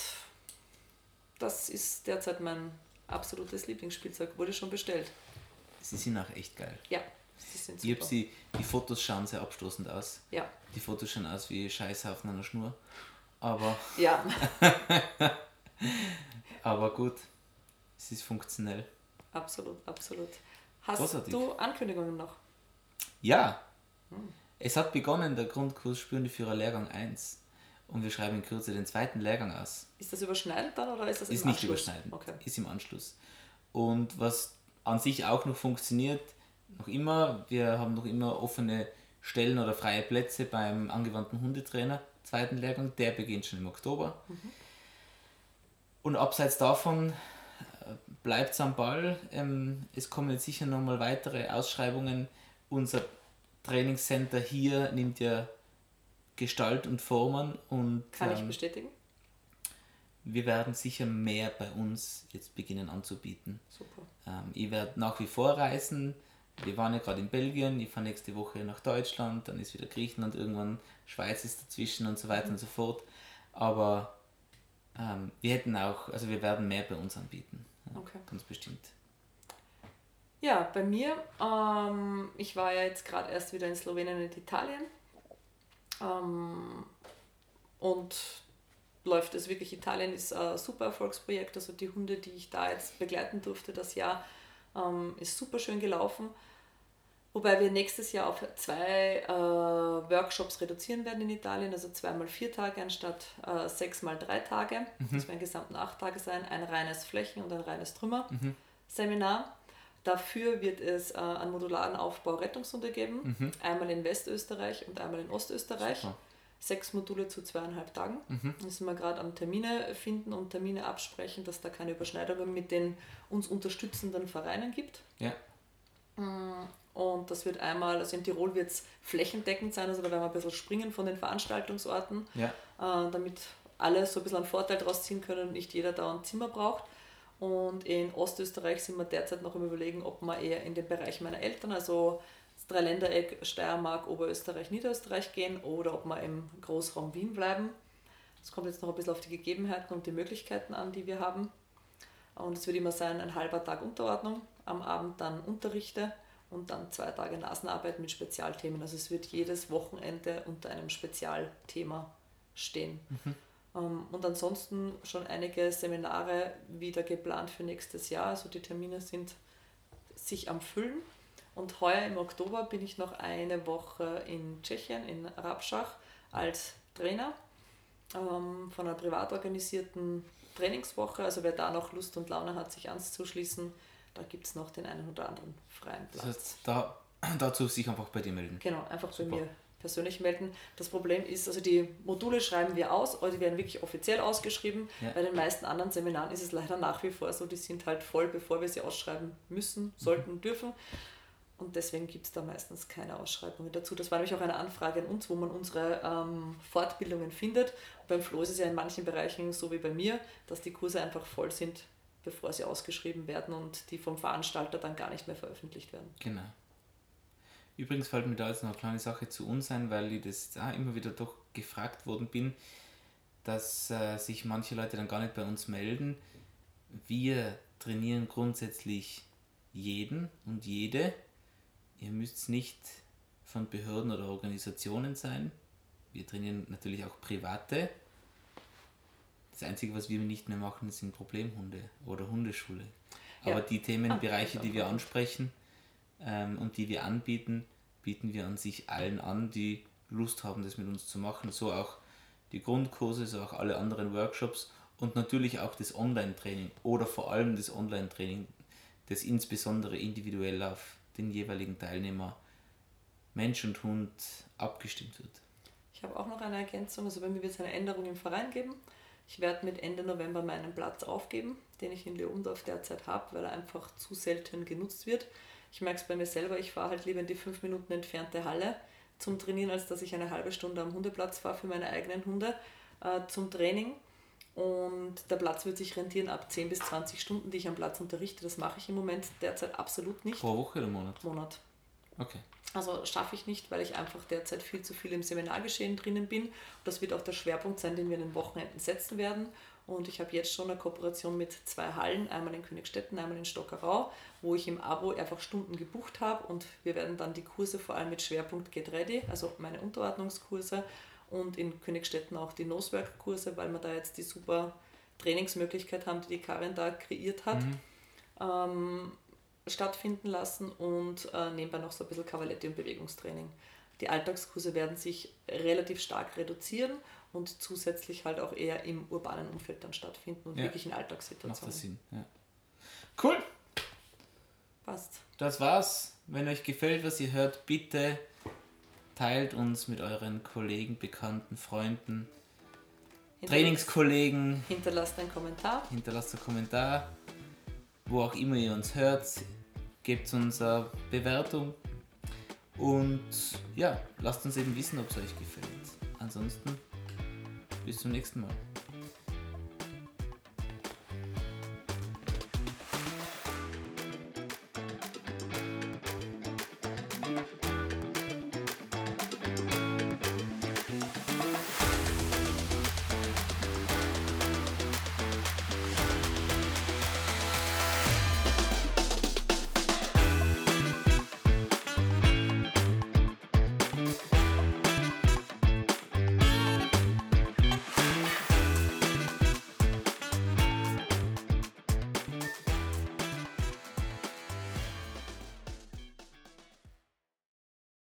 das ist derzeit mein absolutes Lieblingsspielzeug. Wurde schon bestellt. Sie sind auch echt geil. Ja, sie sind Ich hab super. sie, die Fotos schauen sehr abstoßend aus. Ja, Die Fotos schauen aus wie Scheiße auf einer Schnur. Aber, ja. aber gut, es ist funktionell. absolut, absolut. Hast Großartig. du Ankündigungen noch? Ja, es hat begonnen, der Grundkurs Spürende Führer Lehrgang 1. Und wir schreiben in Kürze den zweiten Lehrgang aus. Ist das überschneidend dann oder ist das Ist im nicht Anschluss? überschneidend, Okay. ist im Anschluss. Und was an sich auch noch funktioniert, noch immer, wir haben noch immer offene Stellen oder freie Plätze beim angewandten Hundetrainer, zweiten Lehrgang, der beginnt schon im Oktober. Und abseits davon bleibt es am Ball. Ähm, es kommen jetzt sicher nochmal weitere Ausschreibungen. Unser Trainingscenter hier nimmt ja Gestalt und Formen und Kann ich ähm, bestätigen? Wir werden sicher mehr bei uns jetzt beginnen anzubieten. Super. Ähm, ich werde nach wie vor reisen. Wir waren ja gerade in Belgien, ich fahre nächste Woche nach Deutschland, dann ist wieder Griechenland, irgendwann Schweiz ist dazwischen und so weiter und so fort. Aber ähm, wir hätten auch, also wir werden mehr bei uns anbieten. Ja, Okay. Ganz bestimmt. Ja, bei mir, ähm, ich war ja jetzt gerade erst wieder in Slowenien und Italien. Ähm, und läuft es wirklich. Italien ist ein super Erfolgsprojekt. Also die Hunde, die ich da jetzt begleiten durfte, das Jahr, ähm, ist super schön gelaufen. Wobei wir nächstes Jahr auf zwei äh, Workshops reduzieren werden in Italien, also zweimal vier Tage anstatt äh, sechs mal drei Tage. Das werden gesamt acht Tage sein, ein reines Flächen- und ein reines Trümmer-Seminar. Dafür wird es äh, einen modularen Aufbau Rettungshunde geben, einmal in Westösterreich und einmal in Ostösterreich. Super. Sechs Module zu zweieinhalb Tagen. Da sind wir gerade am Termine finden und Termine absprechen, dass da keine Überschneidungen mit den uns unterstützenden Vereinen gibt. Ja, Und das wird einmal, also in Tirol wird es flächendeckend sein, also da werden wir ein bisschen springen von den Veranstaltungsorten, ja, äh, damit alle so ein bisschen einen Vorteil daraus ziehen können und nicht jeder da ein Zimmer braucht. Und in Ostösterreich sind wir derzeit noch im Überlegen, ob wir eher in den Bereich meiner Eltern, also Dreiländereck Steiermark, Oberösterreich, Niederösterreich gehen oder ob wir im Großraum Wien bleiben. Das kommt jetzt noch ein bisschen auf die Gegebenheiten und die Möglichkeiten an, die wir haben. Und es wird immer sein, ein halber Tag Unterordnung, am Abend dann Unterrichte und dann zwei Tage Nasenarbeit mit Spezialthemen. Also es wird jedes Wochenende unter einem Spezialthema stehen. Ähm, Und ansonsten schon einige Seminare wieder geplant für nächstes Jahr. Also die Termine sind sich am Füllen. Und heuer im Oktober bin ich noch eine Woche in Tschechien, in Rabschach, als Trainer ähm, von einer privat organisierten Trainingswoche. Also wer da noch Lust und Laune hat, sich anzuschließen, da gibt es noch den einen oder anderen freien das Platz. heißt, da, dazu sich einfach bei dir melden. Genau, einfach Super. bei mir persönlich melden. Das Problem ist, also die Module schreiben wir aus, aber die werden wirklich offiziell ausgeschrieben. Ja. Bei den meisten anderen Seminaren ist es leider nach wie vor so, die sind halt voll, bevor wir sie ausschreiben müssen, sollten, dürfen. Und deswegen gibt es da meistens keine Ausschreibungen dazu. Das war nämlich auch eine Anfrage an uns, wo man unsere ähm, Fortbildungen findet. beim Flo ist es ja in manchen Bereichen so wie bei mir, dass die Kurse einfach voll sind, bevor sie ausgeschrieben werden und die vom Veranstalter dann gar nicht mehr veröffentlicht werden. Genau. Übrigens fällt mir da jetzt noch eine kleine Sache zu uns ein, weil ich das auch immer wieder doch gefragt worden bin, dass äh, sich manche Leute dann gar nicht bei uns melden. Wir trainieren grundsätzlich jeden und jede. Ihr müsst nicht von Behörden oder Organisationen sein. Wir trainieren natürlich auch Private. Das Einzige, was wir nicht mehr machen, sind Problemhunde oder Hundeschule. Ja. Aber die Themenbereiche, Ah, die wir ansprechen ähm, und die wir anbieten, bieten wir an sich allen an, die Lust haben, das mit uns zu machen. So auch die Grundkurse, so auch alle anderen Workshops und natürlich auch das Online-Training oder vor allem das Online-Training, das insbesondere individuell auf den jeweiligen Teilnehmer Mensch und Hund abgestimmt wird. Ich habe auch noch eine Ergänzung. Also bei mir wird es eine Änderung im Verein geben. Ich werde mit Ende November meinen Platz aufgeben, den ich in Leondorf derzeit habe, weil er einfach zu selten genutzt wird. Ich merke es bei mir selber, ich fahre halt lieber in die fünf Minuten entfernte Halle zum Trainieren, als dass ich eine halbe Stunde am Hundeplatz fahre für meine eigenen Hunde äh, zum Training. Und der Platz wird sich rentieren ab 10 bis 20 Stunden, die ich am Platz unterrichte. Das mache ich im Moment derzeit absolut nicht. Pro Woche oder Monat? Monat. Okay. Also schaffe ich nicht, weil ich einfach derzeit viel zu viel im Seminargeschehen drinnen bin. Das wird auch der Schwerpunkt sein, den wir in den Wochenenden setzen werden. Und ich habe jetzt schon eine Kooperation mit zwei Hallen, einmal in Königstetten, einmal in Stockerau, wo ich im Abo einfach Stunden gebucht habe und wir werden dann die Kurse vor allem mit Schwerpunkt Get Ready, also meine Unterordnungskurse und in Königstetten auch die Nosework-Kurse, weil wir da jetzt die super Trainingsmöglichkeit haben, die die Karin da kreiert hat, mhm. ähm, stattfinden lassen und äh, nebenbei noch so ein bisschen Cavaletti und Bewegungstraining. Die Alltagskurse werden sich relativ stark reduzieren und zusätzlich halt auch eher im urbanen Umfeld dann stattfinden und ja. wirklich in Alltagssituationen. Macht das Sinn, ja. Cool. Passt. Das war's. Wenn euch gefällt, was ihr hört, bitte teilt uns mit euren Kollegen, Bekannten, Freunden, Hinterlasst, Trainingskollegen. Hinterlasst einen Kommentar. Hinterlasst einen Kommentar. Wo auch immer ihr uns hört, gebt uns eine Bewertung. Und ja, lasst uns eben wissen, ob es euch gefällt. Ansonsten bis zum nächsten Mal.